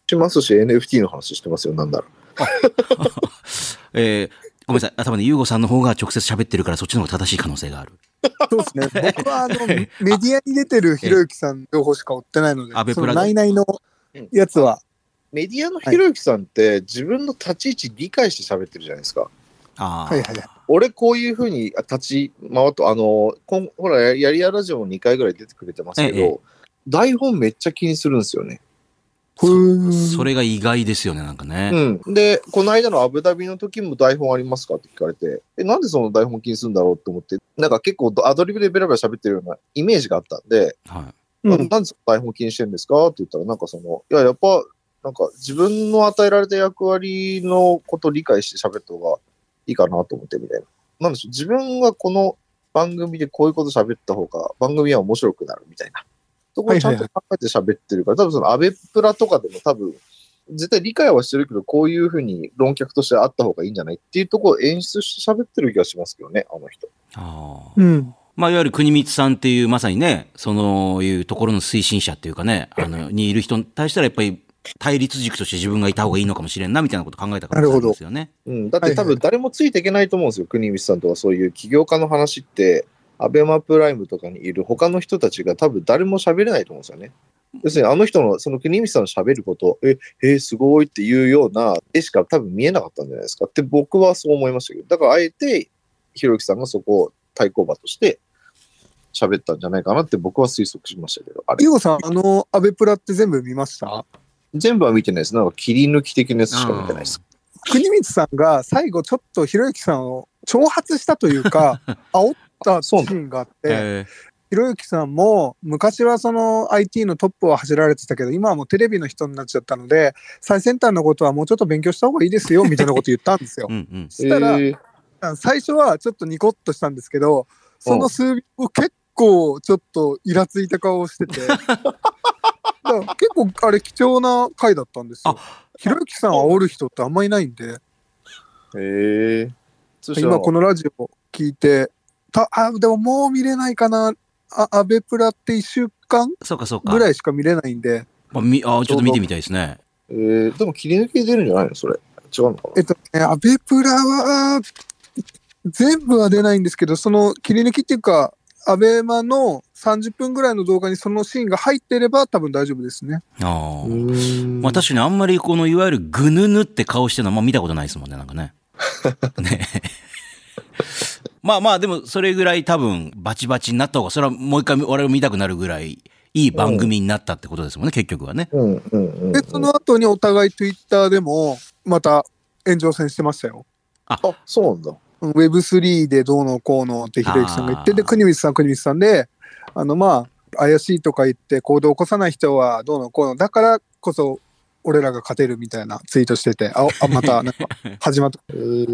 しますし、NFT の話してますよ、なんだろ えーごめんなさい。頭でゆうごさんの方が直接喋ってるから、そっちの方が正しい可能性がある。そうですね。僕はあの、メディアに出てるひろゆきさん情報しか追ってないので、そのアベプラで内々のやつは、メディアのひろゆきさんって、自分の立ち位置理解して喋ってるじゃないですか。ああ。はいはいはい。俺こういうふうに立ち回って、あの、こんほら、やりやラジオも2回ぐらい出てくれてますけど、ええ台本めっちゃ気にするんですよね。それが意外ですよね、なんかね。うん。で、この間のアブダビの時も台本ありますかって聞かれて、え、なんでその台本気にするんだろうって思って、なんか結構アドリブでベラベラ喋ってるようなイメージがあったんで、はい。うんなんで台本気にしてるんですか？って言ったら、なんかその、いや、やっぱ、なんか自分の与えられた役割のことを理解して喋った方がいいかなと思ってみたいな。なんでしょう、自分はこの番組でこういうこと喋った方が番組は面白くなるみたいな。そこをちゃんと考えて喋ってるから、多分そのアベプラとかでも多分、絶対理解はしてるけど、こういうふうに論客としてあった方がいいんじゃないっていうところを演出して喋ってる気がしますけどね、あの人。ああ。うん。まあ、いわゆる国光さんっていう、まさにね、そのいうところの推進者っていうかね、あの、にいる人に対したらやっぱり対立軸として自分がいた方がいいのかもしれんな、みたいなこと考えたからですよね。うん、だって多分誰もついていけないと思うんですよ、国光さんとかそういう起業家の話って、アベマプライムとかにいる他の人たちが多分誰も喋れないと思うんですよね。要するにあの人の、その国光さんの喋ること、え、えーすごいっていうような絵しか多分見えなかったんじゃないですかって僕はそう思いましたけど、だからあえて、ひろゆきさんがそこを対抗馬として喋ったんじゃないかなって僕は推測しましたけど、あれゆうごさん、あの、アベプラって全部見ました？全部は見てないです。なんか切り抜き的なやつしか見てないです。国光さんが最後ちょっとひろゆきさんを挑発したというか、煽ったシーンがあって、え。ひろゆきさんも昔はその IT のトップを走られてたけど、今はもうテレビの人になっちゃったので、最先端のことはもうちょっと勉強した方がいいですよ、みたいなこと言ったんですよ。ー。うんうん。そしたら、え。ー最初はちょっとニコッとしたんですけど、その数秒後結構ちょっとイラついた顔をしてて、結構あれ貴重な回だったんですよ。ひろゆきさんを煽る人ってあんまいないんで、え。ー今このラジオ聞いて、たあでももう見れないかな、あアベプラって1週間そうかそうか。ぐらいしか見れないんで、まあ、みあーちょっと見てみたいですね。えーでも切り抜きで出るんじゃないの？それ。違うのかなえっとね、アベプラは全部は出ないんですけど、その切り抜きっていうか、アベマの30分ぐらいの動画にそのシーンが入ってれば多分大丈夫ですね。ああ。んまあ確かにあんまりこのいわゆるぐぬぬって顔してるのはまあ見たことないですもんね、なんかね。ねまあまあでもそれぐらい多分バチバチになった方が、それはもう一回我々見たくなるぐらいいい番組になったってことですもんね、結局はね。うんうんうんうん。で、その後にお互い Twitter でもまた炎上戦してましたよ。あ、そうなんだ。Web3 でどうのこうのってひろゆきさんが言って、あーで、国光さん、国光さんで、あの、まあ、怪しいとか言って行動を起こさない人はどうのこうの、だからこそ俺らが勝てるみたいなツイートしてて、あ、あまた、なんか、始まった。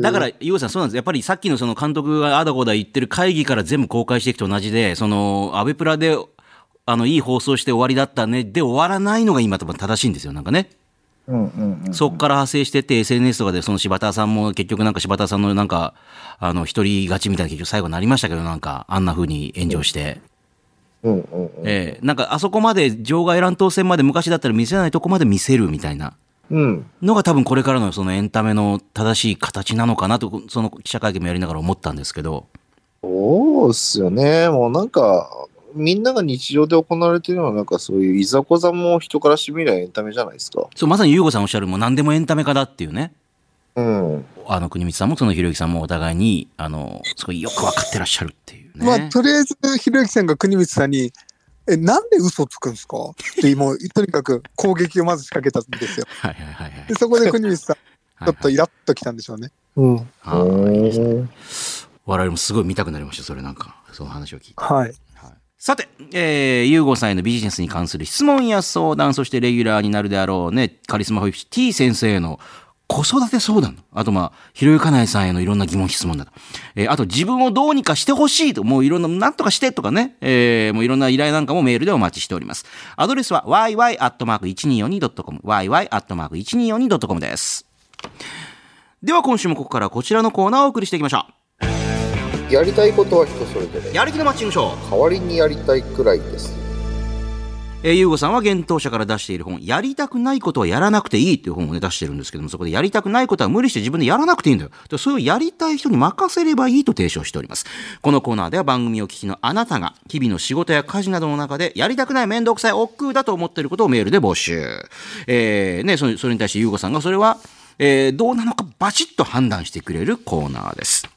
だから、ゆうさん、そうなんです。やっぱりさっきのその監督があだこだ言ってる会議から全部公開していくと同じで、その、アベプラで、あの、いい放送して終わりだったね、で終わらないのが今多分正しいんですよ、なんかね。うんうんうん。そっから派生してって、SNS とかでその柴田さんも結局なんか柴田さんのなんか、あの、一人勝ちみたいな結局最後になりましたけど、なんか、あんな風に炎上して。うんうんうん。ええなんかあそこまで場外乱闘戦まで昔だったら見せないとこまで見せるみたいなうん。のが多分これからのそのエンタメの正しい形なのかなと、その記者会見もやりながら思ったんですけど。そうっすよね。もうなんか、みんなが日常で行われてるのは、なんかそういういざこざも人からしてみりゃエンタメじゃないですか。そう、まさに優吾さんおっしゃるもう何でもエンタメ化だっていうね。うん。あの、国光さんもそのひろゆきさんもお互いに、あの、すごいよくわかってらっしゃるっていうね。まあ、とりあえず、ひろゆきさんが国光さんに、え、なんで嘘つくんですか？って、もう、とにかく攻撃をまず仕掛けたんですよ。はいはいはいはいで、そこで国光さん、はいちょっとイラッときたんでしょうね。うん。はいうん我々もすごい見たくなりました、それなんか。その話を聞いて。はい。はいさて、えー、ゆうごさんへのビジネスに関する質問や相談、そしてレギュラーになるであろうね、カリスマ保育士 T 先生への子育て相談。あと、まあ、ひろゆかないさんへのいろんな疑問質問だと。えーあと、自分をどうにかしてほしいと、もういろんな、なんとかしてとかね、えーもういろんな依頼なんかもメールでお待ちしております。アドレスは yy.1242.com、yy.1242.com です。では、今週もここからこちらのコーナーをお送りしていきましょやりたいことは人それぞれう。やる気のマッチングショー。代わりにやりたいくらいですえー、ゆうごさんは幻冬者から出している本、やりたくないことはやらなくていいっていう本をね、出してるんですけども、そこでやりたくないことは無理して自分でやらなくていいんだよ。でそれをやりたい人に任せればいいと提唱しております。このコーナーでは番組を聞きのあなたが、日々の仕事や家事などの中で、やりたくない面倒くさい億劫だと思っていることをメールで募集。えー、ね、それに対してゆうごさんがそれは、えー、どうなのかバチッと判断してくれるコーナーです。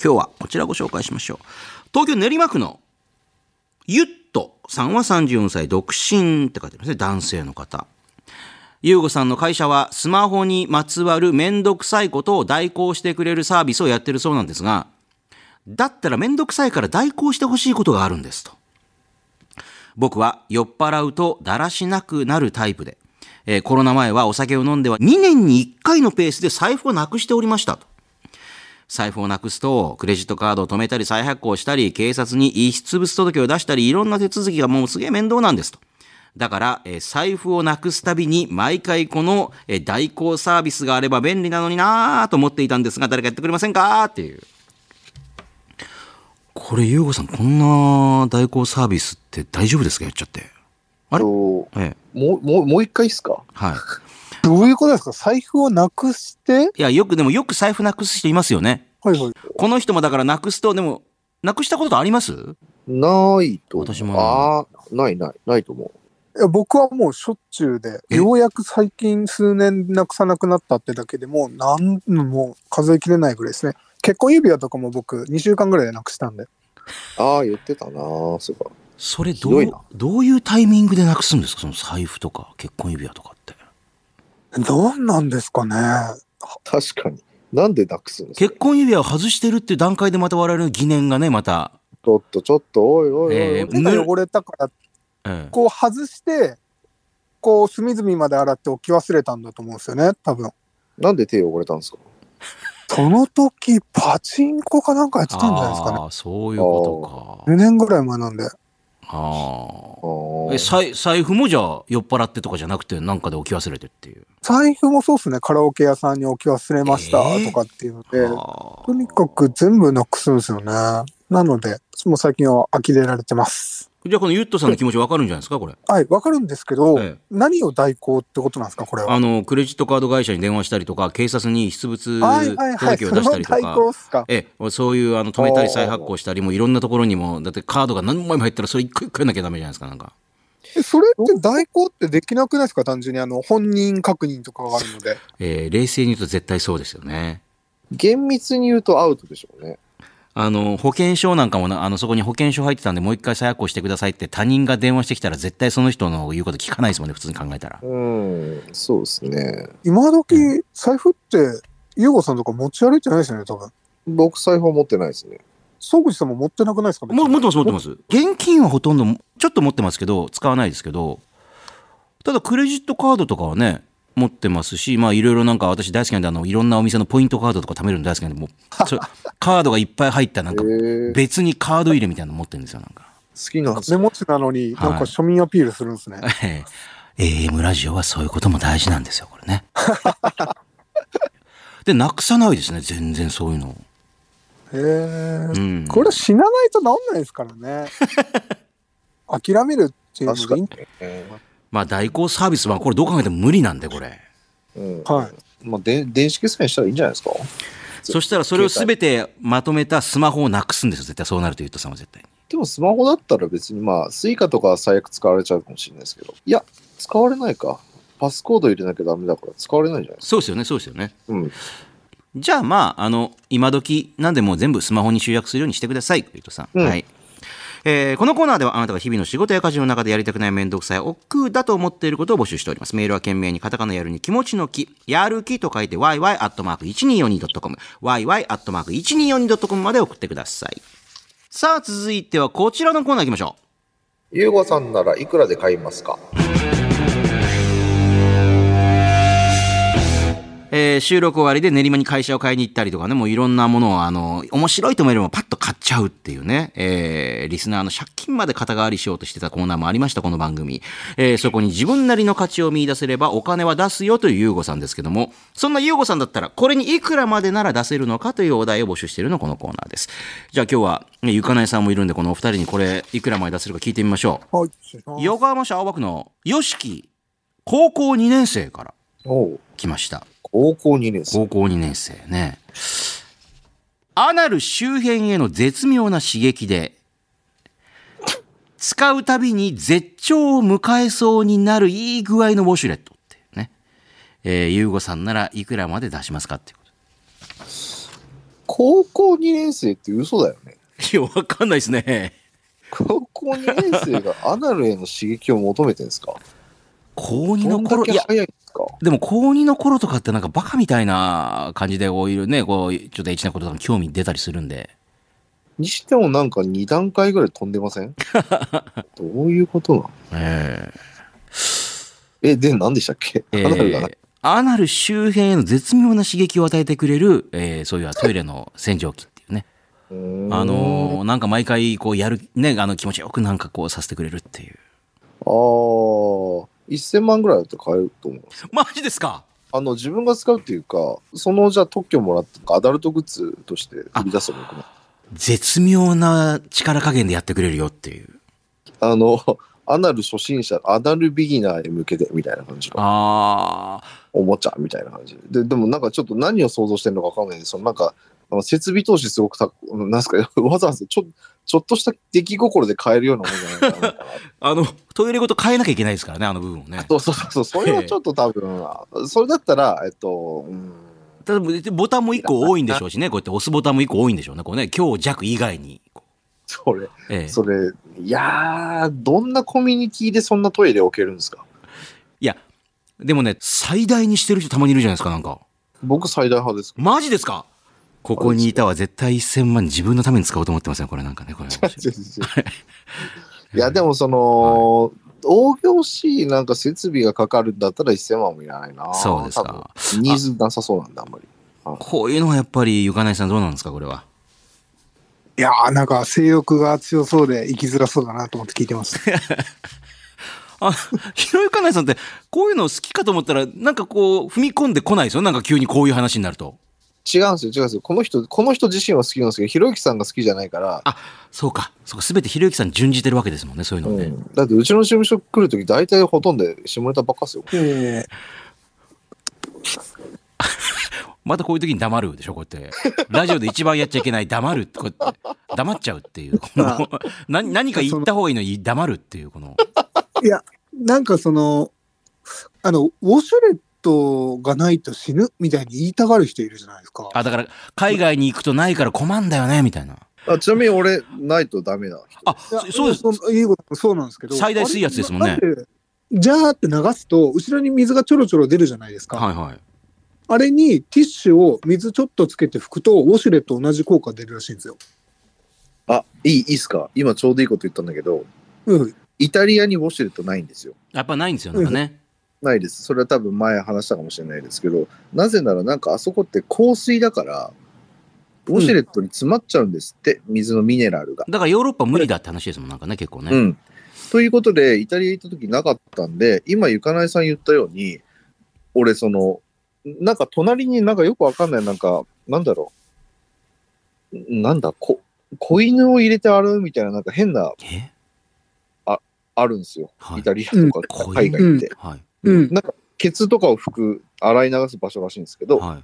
今日はこちらご紹介しましょう。東京練馬区のゆっさんは34歳独身って書いてありますね。男性の方。ゆうごさんの会社はスマホにまつわるめんどくさいことを代行してくれるサービスをやってるそうなんですが、だったらめんどくさいから代行してほしいことがあるんですと。僕は酔っ払うとだらしなくなるタイプで、えーコロナ前はお酒を飲んでは2年に1回のペースで財布をなくしておりましたと。財布をなくすと、クレジットカードを止めたり再発行したり、警察に遺失物届を出したり、いろんな手続きがもうすげえ面倒なんですと。だから、えー財布をなくすたびに、毎回この、えー代行サービスがあれば便利なのになぁと思っていたんですが、誰かやってくれませんか？っていう。これ、ゆうごさん、こんな代行サービスって大丈夫ですか？やっちゃって。あれ？とええ。もうもうもう一回いいっすか？はい。どういうことですか？財布をなくして？いや、よく、でもよく財布なくす人いますよね。はいはい。この人もだからなくすと、でも、なくしたことあります？ないと思う。私もああ、ないない、ないと思う。いや僕はもうしょっちゅうで、え？ようやく最近数年なくさなくなったってだけでもう何のもう数えきれないぐらいですね。結婚指輪とかも僕2週間ぐらいでなくしたんで。ああ、言ってたなそうか。それどうどういうタイミングでなくすんですか？その財布とか結婚指輪とかって。どうなんですかね？確かに。なんでなくすんですか？結婚指輪を外してるっていう段階でまた我々の疑念がね、また。ちょっと、ちょっと、おいおいおい。えー手が汚れたから、ええこう外して、こう隅々まで洗って置き忘れたんだと思うんですよね、多分。なんで手汚れたんですか？その時、パチンコかなんかやってたんじゃないですかね。ああ、そういうこと2年ぐらい前なんで。か。ああえ、財財布もじゃあ酔っ払ってとかじゃなくて、なんかで置き忘れてっていう。財布もそうですね、カラオケ屋さんに置き忘れましたえーとかっていうので、あとにかく全部なくすんですよね。なので、もう最近は呆れられてます。じゃあこのゆっとさんの気持ちわかるんじゃないですかこれ。はい、わかるんですけど、ええ何を代行ってことなんですか、これは？あの、クレジットカード会社に電話したりとか、警察に出物はいはいはい、届を出したりとその代か。行っすか？ええ、そういうあの止めたり再発行したりもいろんなところにもだってカードが何枚も入ったらそれ一個一個やんなきゃダメじゃないですかなんかえそれって代行ってできなくないですか？単純にあの本人確認とかがあるので。えー冷静に言うと絶対そうですよね厳密に言うとアウトでしょうね。あの保険証なんかもなあのそこに保険証入ってたんでもう一回再発行してくださいって他人が電話してきたら絶対その人の言うこと聞かないですもんね普通に考えたらうん、そうですね。今時、財布って、ゆうごさんとか持ち歩いてないですよね、多分。僕、財布は持ってないですね。総口さんも持ってなくないですかも持ってます持ってます現金はほとんどちょっと持ってますけど使わないですけどただクレジットカードとかはね持ってますしまあいろいろなんか私大好きなんであのいろんなお店のポイントカードとか貯めるの大好きなんでもう カードがいっぱい入ったなんか別にカード入れみたいなの持ってるんですよなんか好きな金持ちなのに、なんか庶民アピールするんですね。ええ AM ラジオはそういうことも大事なんですよこれね でなくさないですね全然そういうのへえ。うんこれは死なないと治んないですからね。諦めるっていうのがいい確かに。ね。まあ代行サービスはこれどう考えても無理なんでこれうん。はい。まあ、で電子決済したらいいんじゃないですか？そしたらそれを全てまとめたスマホをなくすんですよ絶対そうなるとゆうとさんは絶対にでもスマホだったら別にまあ、 Suicaとかは最悪使われちゃうかもしれないですけど。いや、使われないか。パスコード入れなきゃダメだから使われないんじゃないですか？そうですよねそうですよねうん。じゃあまああの今時なんでもう全部スマホに集約するようにしてくださいゆうごさん、うんはいえーこのコーナーではあなたが日々の仕事や家事の中でやりたくない面倒くさい億劫だと思っていることを募集しております。メールは件名にカタカナやるに気持ちの気、やる気と書いて yy.1242.com、yy.1242.com まで送ってください。さあ、続いてはこちらのコーナー行きましょうゆうごさんならいくらで買いますか？えー収録終わりで練馬に会社を買いに行ったりとかね、もういろんなものを、あの、面白いと思えればパッと買っちゃうっていうね、えーリスナーの借金まで肩代わりしようとしてたコーナーもありました、この番組。えーそこに自分なりの価値を見出せればお金は出すよというゆうごさんですけども、そんなゆうごさんだったら、これにいくらまでなら出せるのかというお題を募集しているのがこのコーナーです。じゃあ今日は、ねゆかなえさんもいるんで、このお二人にこれ、いくらまで出せるか聞いてみましょはい。う。横浜市青葉区のよしき、高校2年生から来ました。高校2年生。高校2年生ね。アナル周辺への絶妙な刺激で、使うたびに絶頂を迎えそうになるいい具合のウォシュレットってね。えー、ゆうごさんならいくらまで出しますかっていうこ高校2年生って嘘だよね。と。いや、わかんないですね。高校2年生がアナルへの刺激を求めてるんですか？高2どんだの頃、いや、か？でも高2の頃とかってなんかバカみたいな感じでこういうね、こう、ちょっとエッチなこととかに興味出たりするんで。にしてもなんか2段階ぐらい飛んでません？どういうことなのええ、で、何でしたっけ、えアナルが。なーアナル周辺への絶妙な刺激を与えてくれる、えーそういうトイレの洗浄機っていうね。あのーなんか毎回こうやる、ね、あの気持ちよくなんかこうさせてくれるっていう。あー、1000万ぐらいだったら買えると思う。マジですか？あの、自分が使うっていうか、その、じゃあ特許もらって、アダルトグッズとして売り出すの僕も。絶妙な力加減でやってくれるよっていう。あの、アナル初心者、アナルビギナーへ向けてみたいな感じのああ、おもちゃみたいな感じで。で、でもなんかちょっと何を想像してるのかわかんないんで、そのなんか、あの設備投資すごくた、なんすか、わざわざちょちょっとした出来心で買えるようなもんじゃないかな。あの、トイレごと変えなきゃいけないですからね、あの部分をね。そうそうそうそれはちょっと多分、それだったら、えっと、うん、ただボタンも1個多いんでしょうしね、こうやって押すボタンも1個多いんでしょうね、こうね、強弱以外に。こそれ、うええそれ、いやー、どんなコミュニティでそんなトイレ置けるんですか？いや、でもね、最大にしてる人たまにいるじゃないですか、なんか。僕最大派です。マジですか？ここにいたは絶対1000万自分のために使おうと思ってますよ、これなんかね、これ。いや、でもその、大業しいなんか設備がかかるんだったら1000万もいらないな。そうですか。ニーズなさそうなんだ、あんまり。こういうのはやっぱり、ゆかないさんどうなんですか、これは？いやーなんか性欲が強そうで生きづらそうだなと思って聞いてます。あ、ひろゆかないさんって、こういうの好きかと思ったら、なんかこう、踏み込んでこないですよ？なんか急にこういう話になると。違うんですよ、違うんですよ。この人、この人自身は好きなんですけど、ひろゆきさんが好きじゃないから、あ、そうか。そうか。すべてひろゆきさんに準じてるわけですもんね、そういうのね。うん、だってうちの事務所来るとき大体ほとんど下ネタばっかっすよ。え またこういう時に黙るでしょ、こうやって。ラジオで一番やっちゃいけない黙る。こうやって黙っちゃうっていう。このな何か言った方がいいのに黙るっていう、この。ーいや、なんかその、あの、ウォシュレットがないと死ぬみたいに言いたがる人いるじゃないですか。あ、だから、海外に行くとないから困んだよね、みたいな。あちなみに俺、ないとダメだ。あ、そそうです。そいいことそうなんですけど。最大水圧ですもんねあれだってジャーって流すと、後ろに水がちょろちょろ出るじゃないですか。はいはい。あれにティッシュを水ちょっとつけて拭くと、ウォシュレット同じ効果出るらしいんですよ。あ、いい、いいっすか？今ちょうどいいこと言ったんだけど、うん。イタリアにウォシュレットないんですよ。やっぱないんですよ、なんかね。ないです。それは多分前話したかもしれないですけど、なぜならなんかあそこって香水だから、ウォシュレットに詰まっちゃうんですって、水のミネラルが。だからヨーロッパ無理だって話ですもん、なんかね、結構ね。うん。ということで、イタリア行った時なかったんで、今、ゆかないさん言ったように、俺、その、なんか隣になんかよくわかんない、なんか、なんだろう。なんだ、こ、子犬を入れて洗うみたいな、なんか変な、え？あるんですよ。はいイタリアとかうん海外って。はい。うん。なんか、ケツとかを拭く、洗い流す場所らしいんですけど、は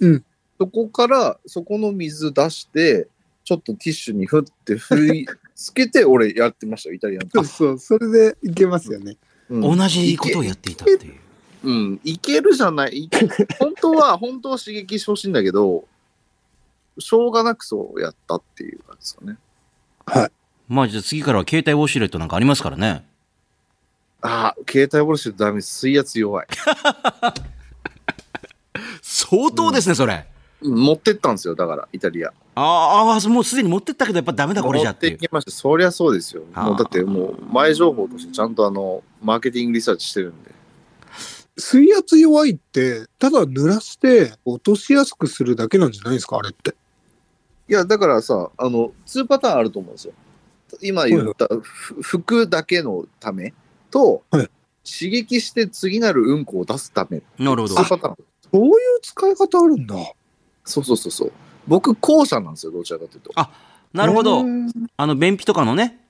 い。そこから、そこの水出して、ちょっとティッシュにふって振りつけて、俺やってましたよ、イタリアのそうそう、それでいけますよね。うん同じことをやっていたっていう。うん、いけるじゃない。本当は、本当は刺激してほしいんだけど、しょうがなくそうやったっていう感じですかね。まあじゃあ次からは携帯ウォシュレットなんかありますからね。ああ、携帯ボルシュダメです。水圧弱い。相当ですね、それ。うん持ってったんですよ、だから、イタリア。ああ、もうすでに持ってったけど、やっぱダメだ、これじゃっていう。持ってきました。そりゃそうですよ。あーもうだってもう前情報としてちゃんとあの、マーケティングリサーチしてるんで。水圧弱いって、ただ濡らして落としやすくするだけなんじゃないですか、あれって。いや、だからさ、あの、2パターンあると思うんですよ。今言った、ふ服だけのためと、はい刺激して次なるうんこを出すため。なるほど。2パターン。そういう使い方あるんだ。そうそうそうそう。僕、後者なんですよ、どちらかというと。あなるほどあの、便秘とかのね、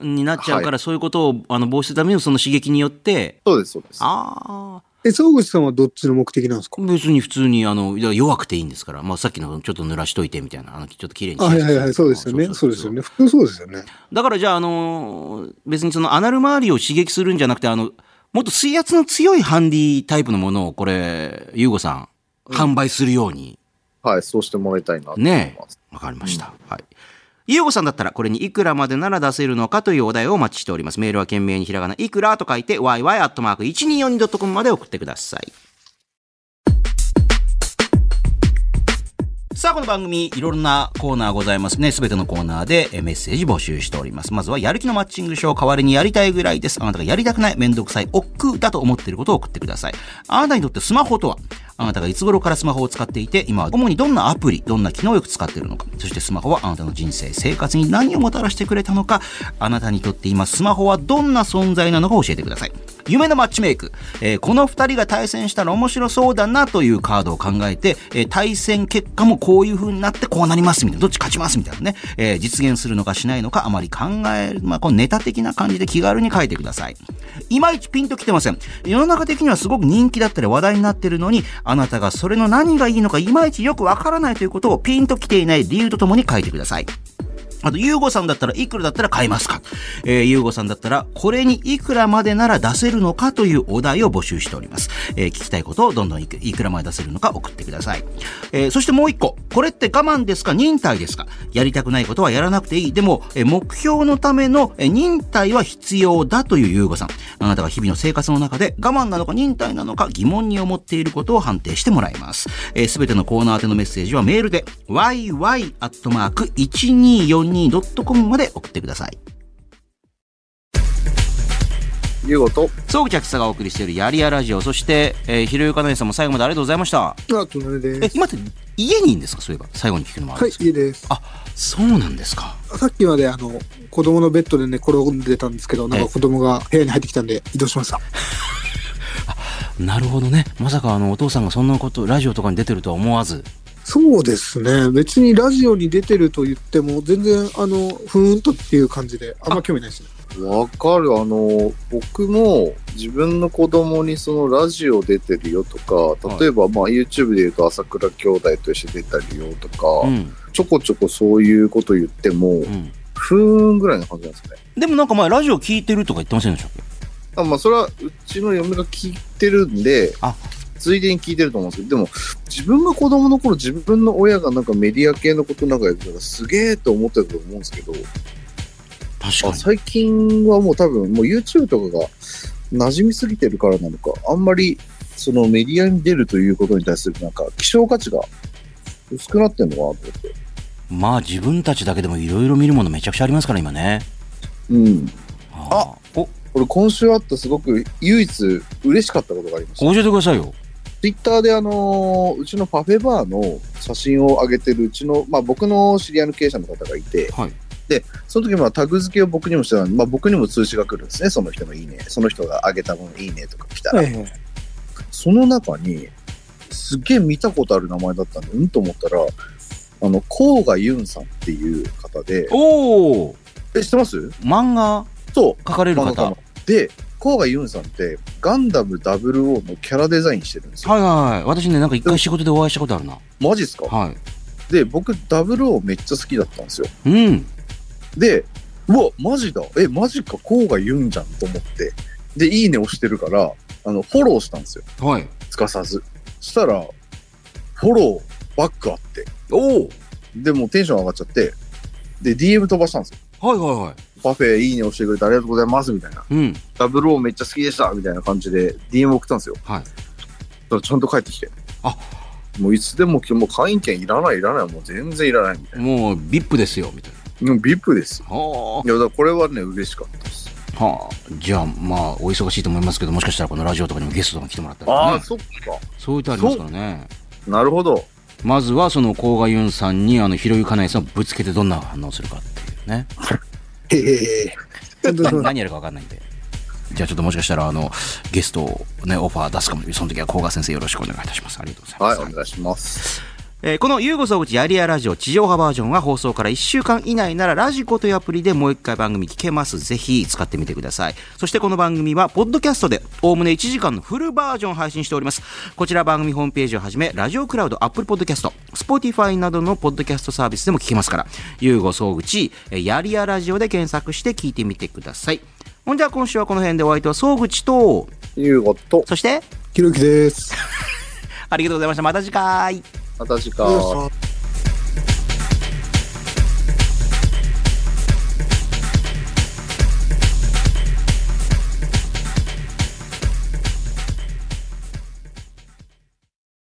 になっちゃうから、そういうことをあの防止するためのその刺激によって、そうです、そうです。ああ、え、総口さんはどっちの目的なんですか？別に普通に、あの、弱くていいんですから、まあさっきのちょっと濡らしといてみたいな、あの、ちょっと綺麗にあはいはいはい、そうですよね。そうですよね。普通そうですよね。だからじゃあ、あのー別にそのアナル周りを刺激するんじゃなくて、あの、もっと水圧の強いハンディタイプのものを、これ、ゆうごさん、販売するように、はい、そうしてもらいたいなと思いねます。わかりました。はい。ゆうごさんだったら、これにいくらまでなら出せるのかというお題をお待ちしております。メールは懸命にひらがな、いくらと書いて、yy.1242.com まで送ってください。さあ、この番組、いろんなコーナーございますね。すべてのコーナーでメッセージ募集しております。まずは、やる気のマッチングショー、代わりにやりたいぐらいです。あなたがやりたくない、めんどくさい、億劫だと思っていることを送ってください。あなたにとってスマホとは？あなたがいつ頃からスマホを使っていて、今は主にどんなアプリ、どんな機能をよく使っているのか、そしてスマホはあなたの人生、生活に何をもたらしてくれたのか、あなたにとって今スマホはどんな存在なのか教えてください。夢のマッチメイク、えーこの二人が対戦したら面白そうだなというカードを考えて、えー対戦結果もこういう風になってこうなりますみたいな、どっち勝ちますみたいなね、えー実現するのかしないのかあまり考え、まあ、このネタ的な感じで気軽に書いてください。いまいちピンときてません。世の中的にはすごく人気だったり話題になってるのに、あなたがそれの何がいいのかいまいちよくわからないということをピンときていない理由とともに書いてください。あと、ゆうごさんだったらいくらだったら買いますか？えー、ゆうごさんだったら、これにいくらまでなら出せるのかというお題を募集しております。えー聞きたいことをどんどんいくいくらまで出せるのか送ってください。えーそしてもう一個。これって我慢ですか？忍耐ですか？やりたくないことはやらなくていい。でも、えー目標のための、えー忍耐は必要だというゆうごさん。あなたが日々の生活の中で我慢なのか忍耐なのか疑問に思っていることを判定してもらいます。す、えー、べ、てのコーナー宛てのメッセージはメールで yy.1242 yy.1242.com まで送ってください。ゆうごと、総口秋さがお送りしているやりやラジオ、そして、えー、ひろゆかなえさんも最後までありがとうございました。あ、隣です。、え今って家にいいんですか？そういえば。最後に聞くのもあるんはいです、家です。あ、そうなんですか。さっきまであの、子供のベッドで寝転んでたんですけど、なんか子供が部屋に入ってきたんで移動しました。なるほどね。まさかあの、お父さんがそんなこと、ラジオとかに出てるとは思わず。そうですね。別にラジオに出てると言っても、全然、あの、ふーんとっていう感じで、あんま興味ないですね。わかる。あの、僕も自分の子供にそのラジオ出てるよとか、例えばまあ YouTube で言うと朝倉兄弟として出たりよとか、うん。ちょこちょこそういうこと言っても、うん。ふーんぐらいの感じなんですね。でもなんか前、ラジオ聞いてるとか言ってませんでしたっけ？あまあそれはうちの嫁が聞いてるんであ、ついでに聞いてると思うんですけど、でも自分が子供の頃自分の親がなんかメディア系のことなんかやってたらすげえと思ってたと思うんですけど、確か最近はもう多分もう YouTube とかが馴染みすぎてるからなのか、あんまりそのメディアに出るということに対するなんか希少価値が薄くなってんのかなと思って。まあ自分たちだけでもいろいろ見るものめちゃくちゃありますから、今ね。うん。あお、俺今週あったすごく唯一嬉しかったことがありました。教えてくださいよ。ツイッターであのーうちのパフェバーの写真を上げてるうちの、まあ僕の知り合いの経営者の方がいて、はい。その時まあタグ付けを僕にもしてたんで、まあ僕にも通知が来るんですね。その人のいいね。その人が上げた分いいねとか来たら。はいはい。その中に、すっげえ見たことある名前だったんで、うんと思ったら、あの、コウガユンさんっていう方で、おおえ、知ってます？漫画そう。書かれる方。で、コウガユンさんって、ガンダム00のキャラデザインしてるんですよ。はいはいはい。私ね、なんか一回仕事でお会いしたことあるな。マジっすか？はい。で、僕、00めっちゃ好きだったんですよ。うん。で、うわ、マジだ。え、マジか、こうが言うんじゃんと思って。で、いいね押してるから、あの、フォローしたんですよ。はい。すかさず。したら、フォロー、バックあって。おおで、もうテンション上がっちゃって、で、DM 飛ばしたんですよ。はいはいはい。パフェいいね押してくれてありがとうございます、みたいな。うん。ダブルオーめっちゃ好きでした、みたいな感じで DM 送ったんですよ。はい。ちゃんと帰ってきて。もういつでも、もう会員権いらない、いらない、もう全然いらないみたいな。もう VIP ですよみたいもう VIP ですはいや、だこれはね、嬉しかったです。あはあじゃあまあお忙しいと思いますけどもしかしたらこのラジオとかにもゲストとか来てもらったら、ね、ああ、そっか。そういう手ありますからねなるほど。まずはその甲賀윤さんにあのひろゆかなえさんをぶつけてどんな反応するかっていうね 何やるか分かんないんで。じゃあちょっともしかしたらあのゲストをねオファー出すかも。その時は甲賀先生よろしくお願いいたします。ありがとうございます、はい、お願いします。えーこの「ゆうご総口やりやラジオ」地上波バージョンは放送から1週間以内ならラジコというアプリでもう一回番組聞けます。ぜひ使ってみてください。そしてこの番組はポッドキャストでおおむね1時間のフルバージョンを配信しております。こちら番組ホームページをはじめラジオクラウドアップルポッドキャスト Spotify などのポッドキャストサービスでも聞けますからゆうご総口えーやりやラジオで検索して聞いてみてください。ほんじゃあ今週はこの辺でお相手は総口とゆうごと、そしてひろゆきです。ありがとうございました。また次回また次回。